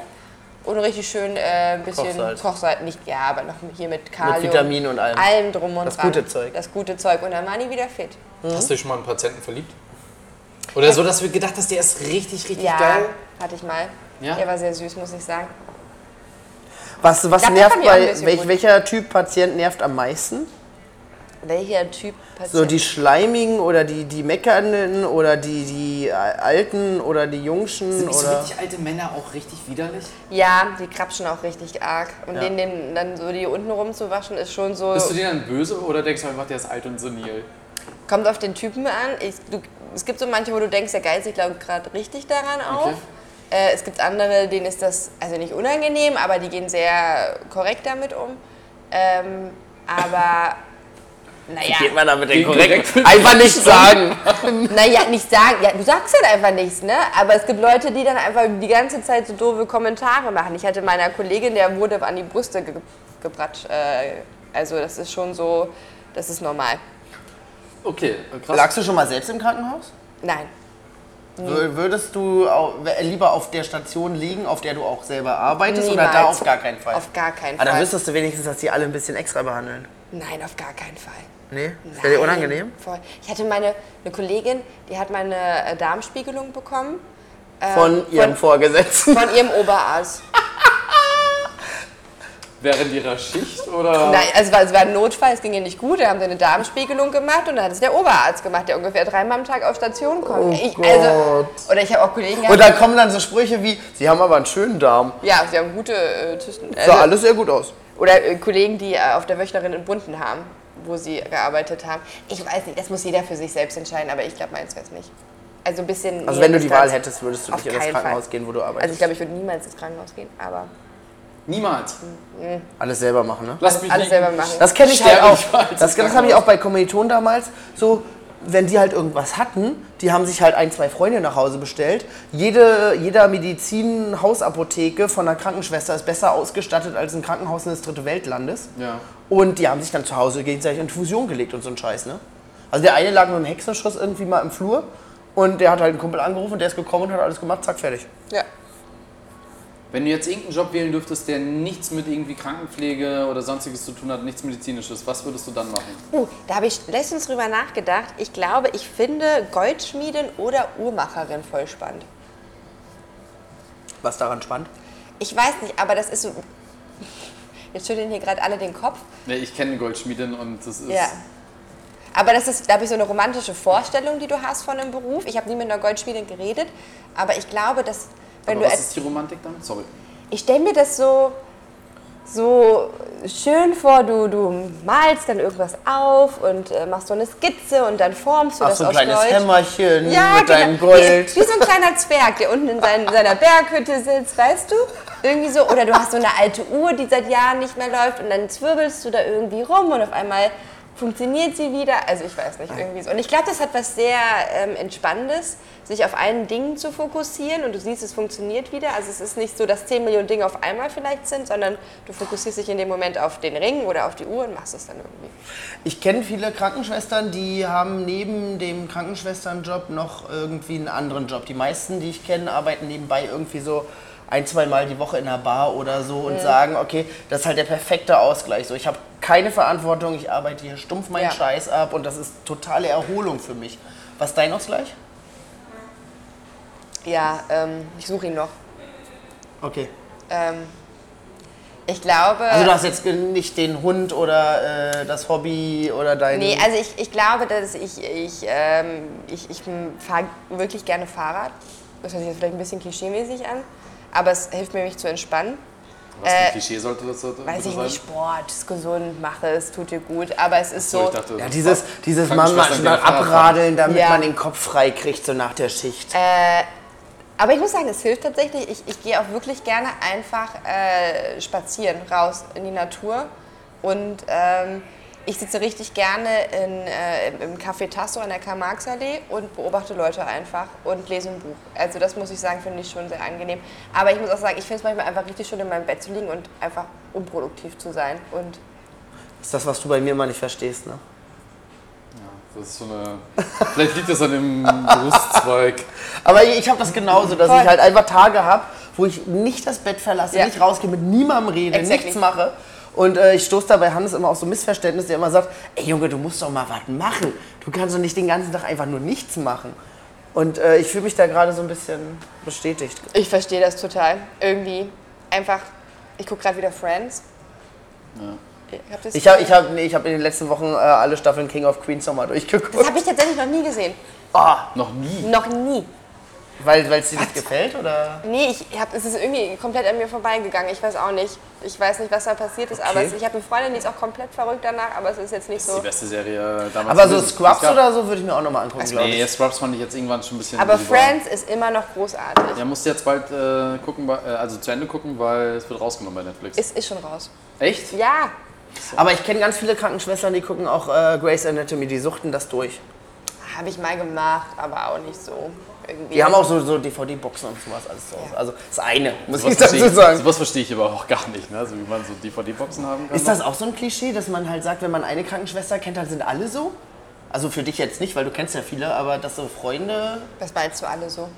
Und richtig schön äh, ein bisschen Kochsalz. Kochsalz, nicht, ja, aber noch hier mit Kalium. Vitaminen und allem. Allem drum und Das dran. gute Zeug. Das gute Zeug. Und dann waren die wieder fit. Hast du dich schon mal in einen Patienten verliebt? Oder so, dass du gedacht hast, der ist richtig, richtig Ja, geil? hatte ich mal. Ja? Der war sehr süß, muss ich sagen. Was, was glaub, das nervt bei, welch, welcher Typ Patient nervt am meisten? Welcher Typ Patient? So die Schleimigen oder die, die Meckernden oder die, die Alten oder die Jungschen Sind nicht so richtig alte Männer auch richtig widerlich? ja, die krapschen auch richtig arg. Und Ja. denen, denen dann so die unten rumzuwaschen, ist schon so. Bist du dir dann böse oder denkst du einfach, der ist alt und senil? Kommt auf den Typen an. Ich, du, es gibt so manche, wo du denkst, der geizt sich, glaube gerade richtig daran auf. Okay. Äh, es gibt andere, denen ist das also nicht unangenehm, aber die gehen sehr korrekt damit um. Ähm, aber naja, Geht man damit denn Wie korrekt? korrekt? Einfach nichts sagen. naja, nicht sagen, ja, du sagst halt einfach nichts, ne? Aber es gibt Leute, die dann einfach die ganze Zeit so doofe Kommentare machen. Ich hatte meiner Kollegin, der wurde an die Brüste ge gebratscht. Äh, also das ist schon so, das ist normal. Okay, krass. Lagst du schon mal selbst im Krankenhaus? Nein. Wür- Würdest du lieber auf der Station liegen, auf der du auch selber arbeitest, oder da Niemals. auf gar keinen Fall? Auf gar keinen Aber dann Fall. wüsstest du wenigstens, dass die alle ein bisschen extra behandeln. Nein, auf gar keinen Fall. Nee? Wäre dir unangenehm? Voll. Ich hatte meine eine Kollegin, die hat meine äh, Darmspiegelung bekommen Von ihrem Vorgesetzten. von ihrem Oberarzt. Während ihrer Schicht oder? Nein, also es war, ein Notfall, es ging ihr nicht gut. Da haben sie eine Darmspiegelung gemacht und dann hat es der Oberarzt gemacht, der ungefähr dreimal am Tag auf Station kommt. ich, also, oder ich habe auch Kollegen Und dann kommen dann so Sprüche wie, sie haben aber einen schönen Darm. ja, sie haben gute äh. Sah Also, alles sehr gut aus. Oder äh, Kollegen, die äh, auf der Wöchnerin in Bunden haben, wo sie gearbeitet haben. Ich weiß nicht, das muss jeder für sich selbst entscheiden, aber ich glaube, meins wäre es nicht. Also ein bisschen. Also wenn du die. Wahl hättest, würdest du nicht in das Krankenhaus Fall. gehen, wo du arbeitest. Also ich glaube, ich würde niemals ins Krankenhaus gehen, aber Niemals. Alles selber machen, ne? Lass mich alles liegen. selber machen. Das kenne ich halt auch. Sterblichkeit Das, des das habe ich auch bei Kommilitonen damals. So, wenn die halt irgendwas hatten, die haben sich halt ein, zwei Freunde nach Hause bestellt. Jede, jeder Medizin-Hausapotheke von einer Krankenschwester ist besser ausgestattet als ein Krankenhaus eines Dritte Weltlandes. Ja. Und die haben sich dann zu Hause gegenseitig Infusion gelegt und so ein Scheiß, ne? Also der eine lag mit einem Hexenschuss irgendwie mal im Flur und der hat halt einen Kumpel angerufen, der ist gekommen und hat alles gemacht, zack, fertig. Ja. Wenn du jetzt irgendeinen Job wählen dürftest, der nichts mit irgendwie Krankenpflege oder sonstiges zu tun hat, nichts medizinisches, was würdest du dann machen? Uh, da habe ich letztens drüber nachgedacht. Ich glaube, ich finde Goldschmiedin oder Uhrmacherin voll spannend. Was daran spannend? Ich weiß nicht, aber das ist so. Jetzt schütteln hier gerade alle den Kopf. Ja, ich kenne Goldschmiedin und das ist. Ja. Aber das ist, glaube ich, so eine romantische Vorstellung, die du hast von einem Beruf. Ich habe nie mit einer Goldschmiedin geredet, aber ich glaube, dass wenn Aber du was ist die Romantik dann? Sorry. ich stelle mir das so, so schön vor, du, du malst dann irgendwas auf und äh, machst so eine Skizze und dann formst du Ach, das so ein aus kleines Gold. Hämmerchen Ja, mit deinem genau. Gold. Wie, wie so ein kleiner Zwerg, der unten in sein, seiner Berghütte sitzt, weißt du? Irgendwie so. Oder du hast so eine alte Uhr, die seit Jahren nicht mehr läuft und dann zwirbelst du da irgendwie rum und auf einmal funktioniert sie wieder. Also ich weiß nicht, irgendwie so. Und ich glaube, das hat was sehr ähm, Entspannendes, sich auf einen Ding zu fokussieren und du siehst, es funktioniert wieder. Also es ist nicht so, dass 10 Millionen Dinge auf einmal vielleicht sind, sondern du fokussierst dich in dem Moment auf den Ring oder auf die Uhr und machst es dann irgendwie. Ich kenne viele Krankenschwestern, die haben neben dem Krankenschwesternjob noch irgendwie einen anderen Job. Die meisten, die ich kenne, arbeiten nebenbei irgendwie so ein, zwei Mal die Woche in einer Bar oder so und sagen, okay, das ist halt der perfekte Ausgleich. So, ich habe keine Verantwortung, ich arbeite hier stumpf meinen Ja. Scheiß ab und das ist totale Erholung für mich. Was ist dein Ausgleich? Ja, ähm, ich suche ihn noch. Okay. Ähm, ich glaube. Also du hast jetzt nicht den Hund oder äh, das Hobby oder dein... Nee, also ich, ich glaube, dass ich, ich, ähm, ich, ich fahre wirklich gerne Fahrrad. Das hört sich jetzt vielleicht ein bisschen klischeemäßig an, aber es hilft mir, mich zu entspannen. Was für Äh, ein Klischee sollte das sollte Weiß ich sein? nicht, Sport, ist gesund, mache es, tut dir gut, aber es ist So, so. ich dachte, ja, dieses, dieses man Krankenschwestern mal gerne Fahrrad fahren. abradeln, damit Ja. man den Kopf frei kriegt, so nach der Schicht. Aber ich muss sagen, es hilft tatsächlich. Ich, ich gehe auch wirklich gerne einfach äh, spazieren, raus in die Natur. Und ähm, ich sitze richtig gerne in, äh, im- Café Tasso an der Karl-Marx-Allee und beobachte Leute einfach und lese ein Buch. Also das muss ich sagen, finde ich schon sehr angenehm. Aber ich muss auch sagen, ich finde es manchmal einfach richtig schön, in meinem Bett zu liegen und einfach unproduktiv zu sein. Und Das ist das, was du bei mir mal nicht verstehst, ne? Das ist so eine. Vielleicht liegt das an dem Berufszweig. Aber ich habe das genauso, dass Voll. ich halt einfach Tage habe, wo ich nicht das Bett verlasse, Ja. nicht rausgehe, mit niemandem rede, Exactly. nichts mache. Und äh, ich stoße da bei Hannes immer auf so Missverständnis, der immer sagt, ey Junge, du musst doch mal was machen. Du kannst doch nicht den ganzen Tag einfach nur nichts machen. Und äh, ich fühle mich da gerade so ein bisschen bestätigt. ich verstehe das total. Irgendwie einfach, ich gucke gerade wieder Friends. Ich habe das, Ich habe ich hab, nee, ich hab in den letzten Wochen äh, alle Staffeln King of Queens nochmal das durchgeguckt. habe ich tatsächlich noch nie gesehen. Noch nie. Noch nie. Weil es dir nicht gefällt, oder? Nee, ich hab, es ist irgendwie komplett an mir vorbeigegangen. Ich weiß auch nicht. Ich weiß nicht, was da passiert ist, aber Okay. es, ich habe eine Freundin, die ist auch komplett verrückt danach, aber es ist jetzt nicht Das ist die so. beste Serie damals. Aber so. Scrubs Es oder so würde ich mir auch nochmal angucken, glaube Nee, ich. Scrubs fand ich jetzt irgendwann schon ein bisschen. Aber. Friends ist immer noch großartig. Ja, musst du jetzt bald äh, gucken, äh, also zu Ende gucken, weil es wird rausgenommen bei Netflix. Ist, ist schon raus. Echt? Ja, Aber ich kenne ganz viele Krankenschwestern, die gucken auch äh, Grey's Anatomy, die suchten das durch. habe ich mal gemacht, aber auch nicht so. Irgendwie. Die haben auch so, so DVD-Boxen und sowas alles zu Hause. Ja. Also das eine, muss Sowas ich dazu sagen. sowas verstehe ich aber auch gar nicht, ne? Also wie man so DVD-Boxen haben kann. Ist das auch so ein Klischee, dass man halt sagt, wenn man eine Krankenschwester kennt, dann sind alle so? Also für dich jetzt nicht, weil du kennst ja viele, aber dass so Freunde, Was meinst du alle so?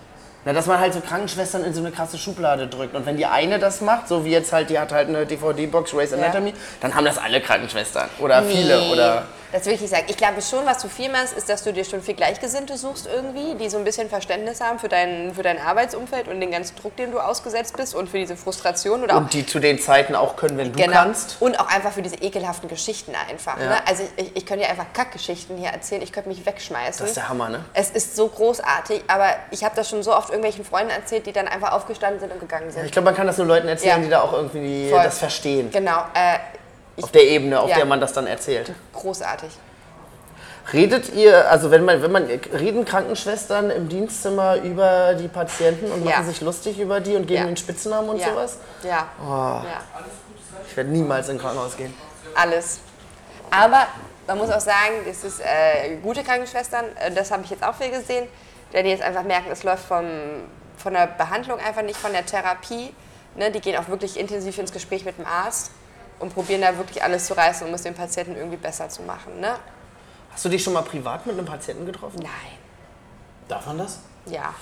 na, dass man halt so Krankenschwestern in so eine krasse Schublade drückt. Und wenn die eine das macht, so wie jetzt halt, die hat halt eine DVD-Box, Grey's Anatomy, dann haben das alle Krankenschwestern. Oder viele, Nee, oder... Das will ich nicht sagen. Ich glaube schon, was du viel machst, ist, dass du dir schon viel Gleichgesinnte suchst irgendwie, die so ein bisschen Verständnis haben für dein, für dein Arbeitsumfeld und den ganzen Druck, dem du ausgesetzt bist und für diese Frustration oder auch Und die zu den Zeiten auch können, wenn du Genau. kannst. Und auch einfach für diese ekelhaften Geschichten einfach. Ja. Ne? Also ich, ich, ich könnte ja einfach Kackgeschichten hier erzählen, ich könnte mich wegschmeißen. Das ist der Hammer, ne? es ist so großartig, aber ich habe das schon so oft irgendwelchen Freunden erzählt, die dann einfach aufgestanden sind und gegangen sind. Ich glaube, man kann das nur Leuten erzählen, Ja. die da auch irgendwie Voll. das verstehen. Genau, äh, Auf der Ebene, auf Ja. der man das dann erzählt. großartig. Redet ihr, also wenn man, wenn man, reden Krankenschwestern im Dienstzimmer über die Patienten und Ja. machen sich lustig über die und geben Ja. ihnen Spitznamen und Ja. sowas? Ja. Oh. ja, Ich werde niemals in Krankenhaus gehen. alles. Aber man muss auch sagen, es ist äh, gute Krankenschwestern, äh, das habe ich jetzt auch viel gesehen, wenn die jetzt einfach merken, es läuft vom, von der Behandlung einfach nicht, von der Therapie. Ne? Die gehen auch wirklich intensiv ins Gespräch mit dem Arzt und probieren da wirklich alles zu reißen, um es dem Patienten irgendwie besser zu machen. Ne? Hast du dich schon mal privat mit einem Patienten getroffen? Nein. Darf man das? Ja.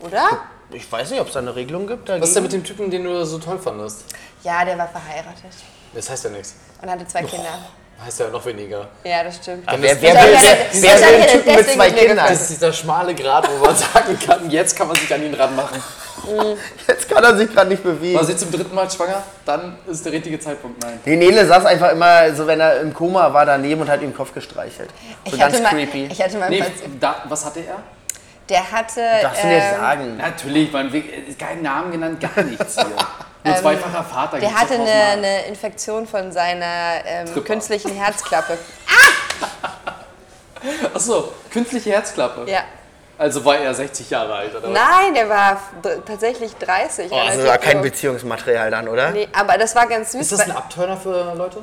Oder? Ich weiß nicht, ob es da eine Regelung gibt. Was ist denn mit Dagegen. dem Typen, den du so toll fandest? Ja, der war verheiratet Das heißt ja nichts. und hatte zwei Kinder. Heißt ja noch weniger. Ja, das stimmt. wer, wer, wer, das- wer, wer, will einen Typen mit zwei Kindern? Das ist dieser schmale Grad, wo man sagen kann, jetzt kann man sich an ihn ranmachen. Jetzt kann er sich gerade nicht bewegen. War sie zum dritten Mal schwanger? Dann ist der richtige Zeitpunkt. Nein. Die Nele saß einfach immer, so wenn er im Koma war, daneben und hat ihm den Kopf gestreichelt. So Ich ganz hatte, mal, creepy. ich hatte mal Nee, da, was hatte er? der hatte. Darfst du dir ähm, sagen? Natürlich, man keinen Namen genannt, gar nichts hier. Nur zweifacher Vater. Ähm, Der hatte eine, eine Infektion von seiner ähm, künstlichen Herzklappe. Achso, künstliche Herzklappe. Ja. Also war er 60 Jahre alt, oder was? Nein, der war tatsächlich 30. Oh, ist aber kein. Beziehungsmaterial dann, oder? Nee, aber das war ganz süß. Ist das ein Abturner für Leute?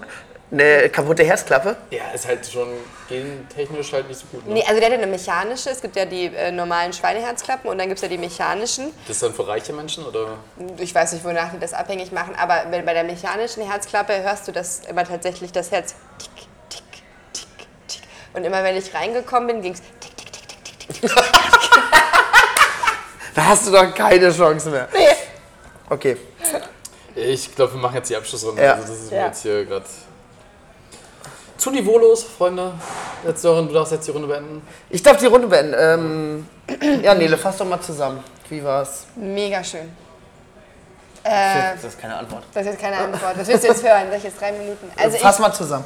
Eine kaputte Herzklappe? Ja, ist halt schon gentechnisch halt nicht so gut. Ne? Nee, also der hatte eine mechanische. Es gibt ja die äh, normalen Schweineherzklappen und dann gibt es ja die mechanischen. Das ist dann für reiche Menschen oder? Ich weiß nicht, wonach die das abhängig machen, aber wenn- bei der mechanischen Herzklappe hörst du das immer tatsächlich das Herz tick, tick, tick, tick. Und immer wenn ich reingekommen bin, ging es tick, Da hast du doch keine Chance mehr. Nee. Okay. Ich glaube, wir machen jetzt die Abschlussrunde. Ja. Also das ist mir Ja. jetzt hier gerade zu niveaulos, Freunde. Jetzt, Sören, du darfst jetzt die Runde beenden. Ich darf die Runde beenden. Ähm, ja, Nele, fass doch mal zusammen. Wie war's? Mega schön. Äh, das ist keine Antwort. das ist jetzt keine Antwort. Das willst du jetzt hören. Sag ich jetzt drei Minuten. Also ich, fass mal zusammen.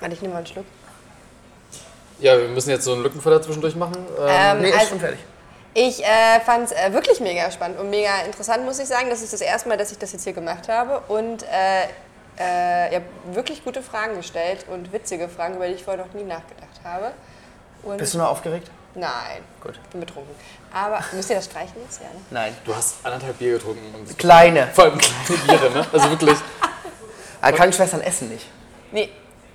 warte, ich nehme mal einen Schluck. Ja, wir müssen jetzt so einen Lückenfüller zwischendurch machen. Ähm, Ähm, Nee, ist also- schon fertig. Ich äh, fand es äh, wirklich mega spannend und mega interessant, muss ich sagen. Das ist das erste Mal, dass ich das jetzt hier gemacht habe. Und äh, äh, ihr habt wirklich gute Fragen gestellt und witzige Fragen, über die ich vorher noch nie nachgedacht habe. Und Bist du noch aufgeregt? Nein, Gut. ich bin betrunken. Aber müsst ihr das streichen jetzt? Ja, ne? Nein. du hast anderthalb Bier getrunken. Und Kleine. vor allem kleine Biere, ne? Also wirklich. Aber Krankenschwestern essen nicht. Nee,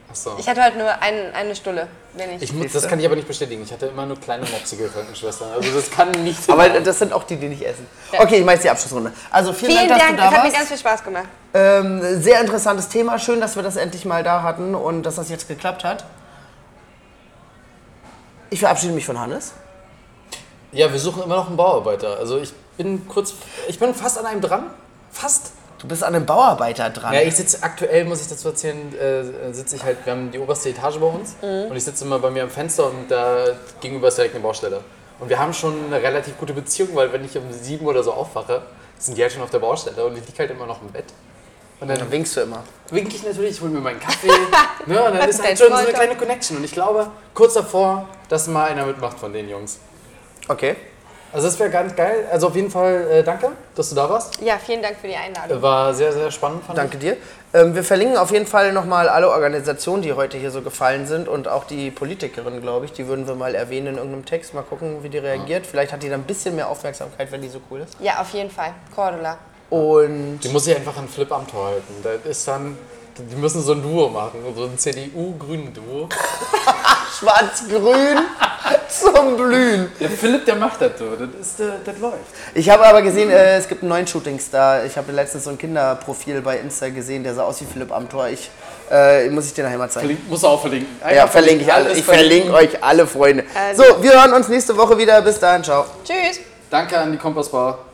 Achso. ich hatte heute nur ein, eine Stulle, wenn ich. Ich, muss- das kann ich aber nicht bestätigen. Ich hatte immer nur kleine mopsige Krankenschwestern. Also das kann nicht. Aber das sind auch die, die nicht essen. Okay, ich mache jetzt die Abschlussrunde. Also vielen, Vielen Dank, dass Dank, du es da hat mir ganz warst. viel Spaß gemacht. Ähm, sehr interessantes Thema. Schön, dass wir das endlich mal da hatten und dass das jetzt geklappt hat. Ich verabschiede mich von Hannes. Ja, wir suchen immer noch einen Bauarbeiter. Also ich bin kurz. Ich bin fast an einem dran. Fast. Du bist an einem Bauarbeiter dran. Ja, ich sitze aktuell, muss ich dazu erzählen, äh, sitze ich halt, wir haben die oberste Etage bei uns und ich sitze immer bei mir am Fenster und da gegenüber ist direkt eine Baustelle. Und wir haben schon eine relativ gute Beziehung, weil wenn ich um sieben oder so aufwache, sind die halt schon auf der Baustelle und ich liege halt immer noch im Bett. Und dann Dann winkst du immer. winke ich natürlich, ich hole mir meinen Kaffee. ne, und dann ist halt schon so eine kleine Connection. Und ich glaube, kurz davor, dass mal einer mitmacht von den Jungs. Okay. Also das wäre ganz geil. Also auf jeden Fall äh, danke, dass du da warst. Ja, vielen Dank für die Einladung. War sehr, sehr spannend, fand Danke dir. Ähm, wir verlinken auf jeden Fall nochmal alle Organisationen, die heute hier so gefallen sind und auch die Politikerin, glaube ich. Die würden wir mal erwähnen in irgendeinem Text. Mal gucken, wie die reagiert. Vielleicht hat die dann ein bisschen mehr Aufmerksamkeit, wenn die so cool ist. Ja, auf jeden Fall. Cordula. Und Die muss sich einfach an Flip Amthor halten. Das ist dann, die müssen so ein Duo machen, so ein CDU-Grünen-Duo. schwarz-grün zum Blühen. Der Philipp, der macht das so. Das, ist, äh, das läuft. Ich habe aber gesehen, äh, es gibt einen neuen Shootingstar. Ich habe letztens so ein Kinderprofil bei Insta gesehen, der sah aus wie Philipp Amthor. Ich äh, muss ich dir nachher mal zeigen. Verlink, muss er auch verlinken. Ja, Einfach verlinke ich alle. alles Ich verlinke euch alle, Freunde. So, wir hören uns nächste Woche wieder. Bis dahin, ciao. Tschüss. Danke an die Kompassbar.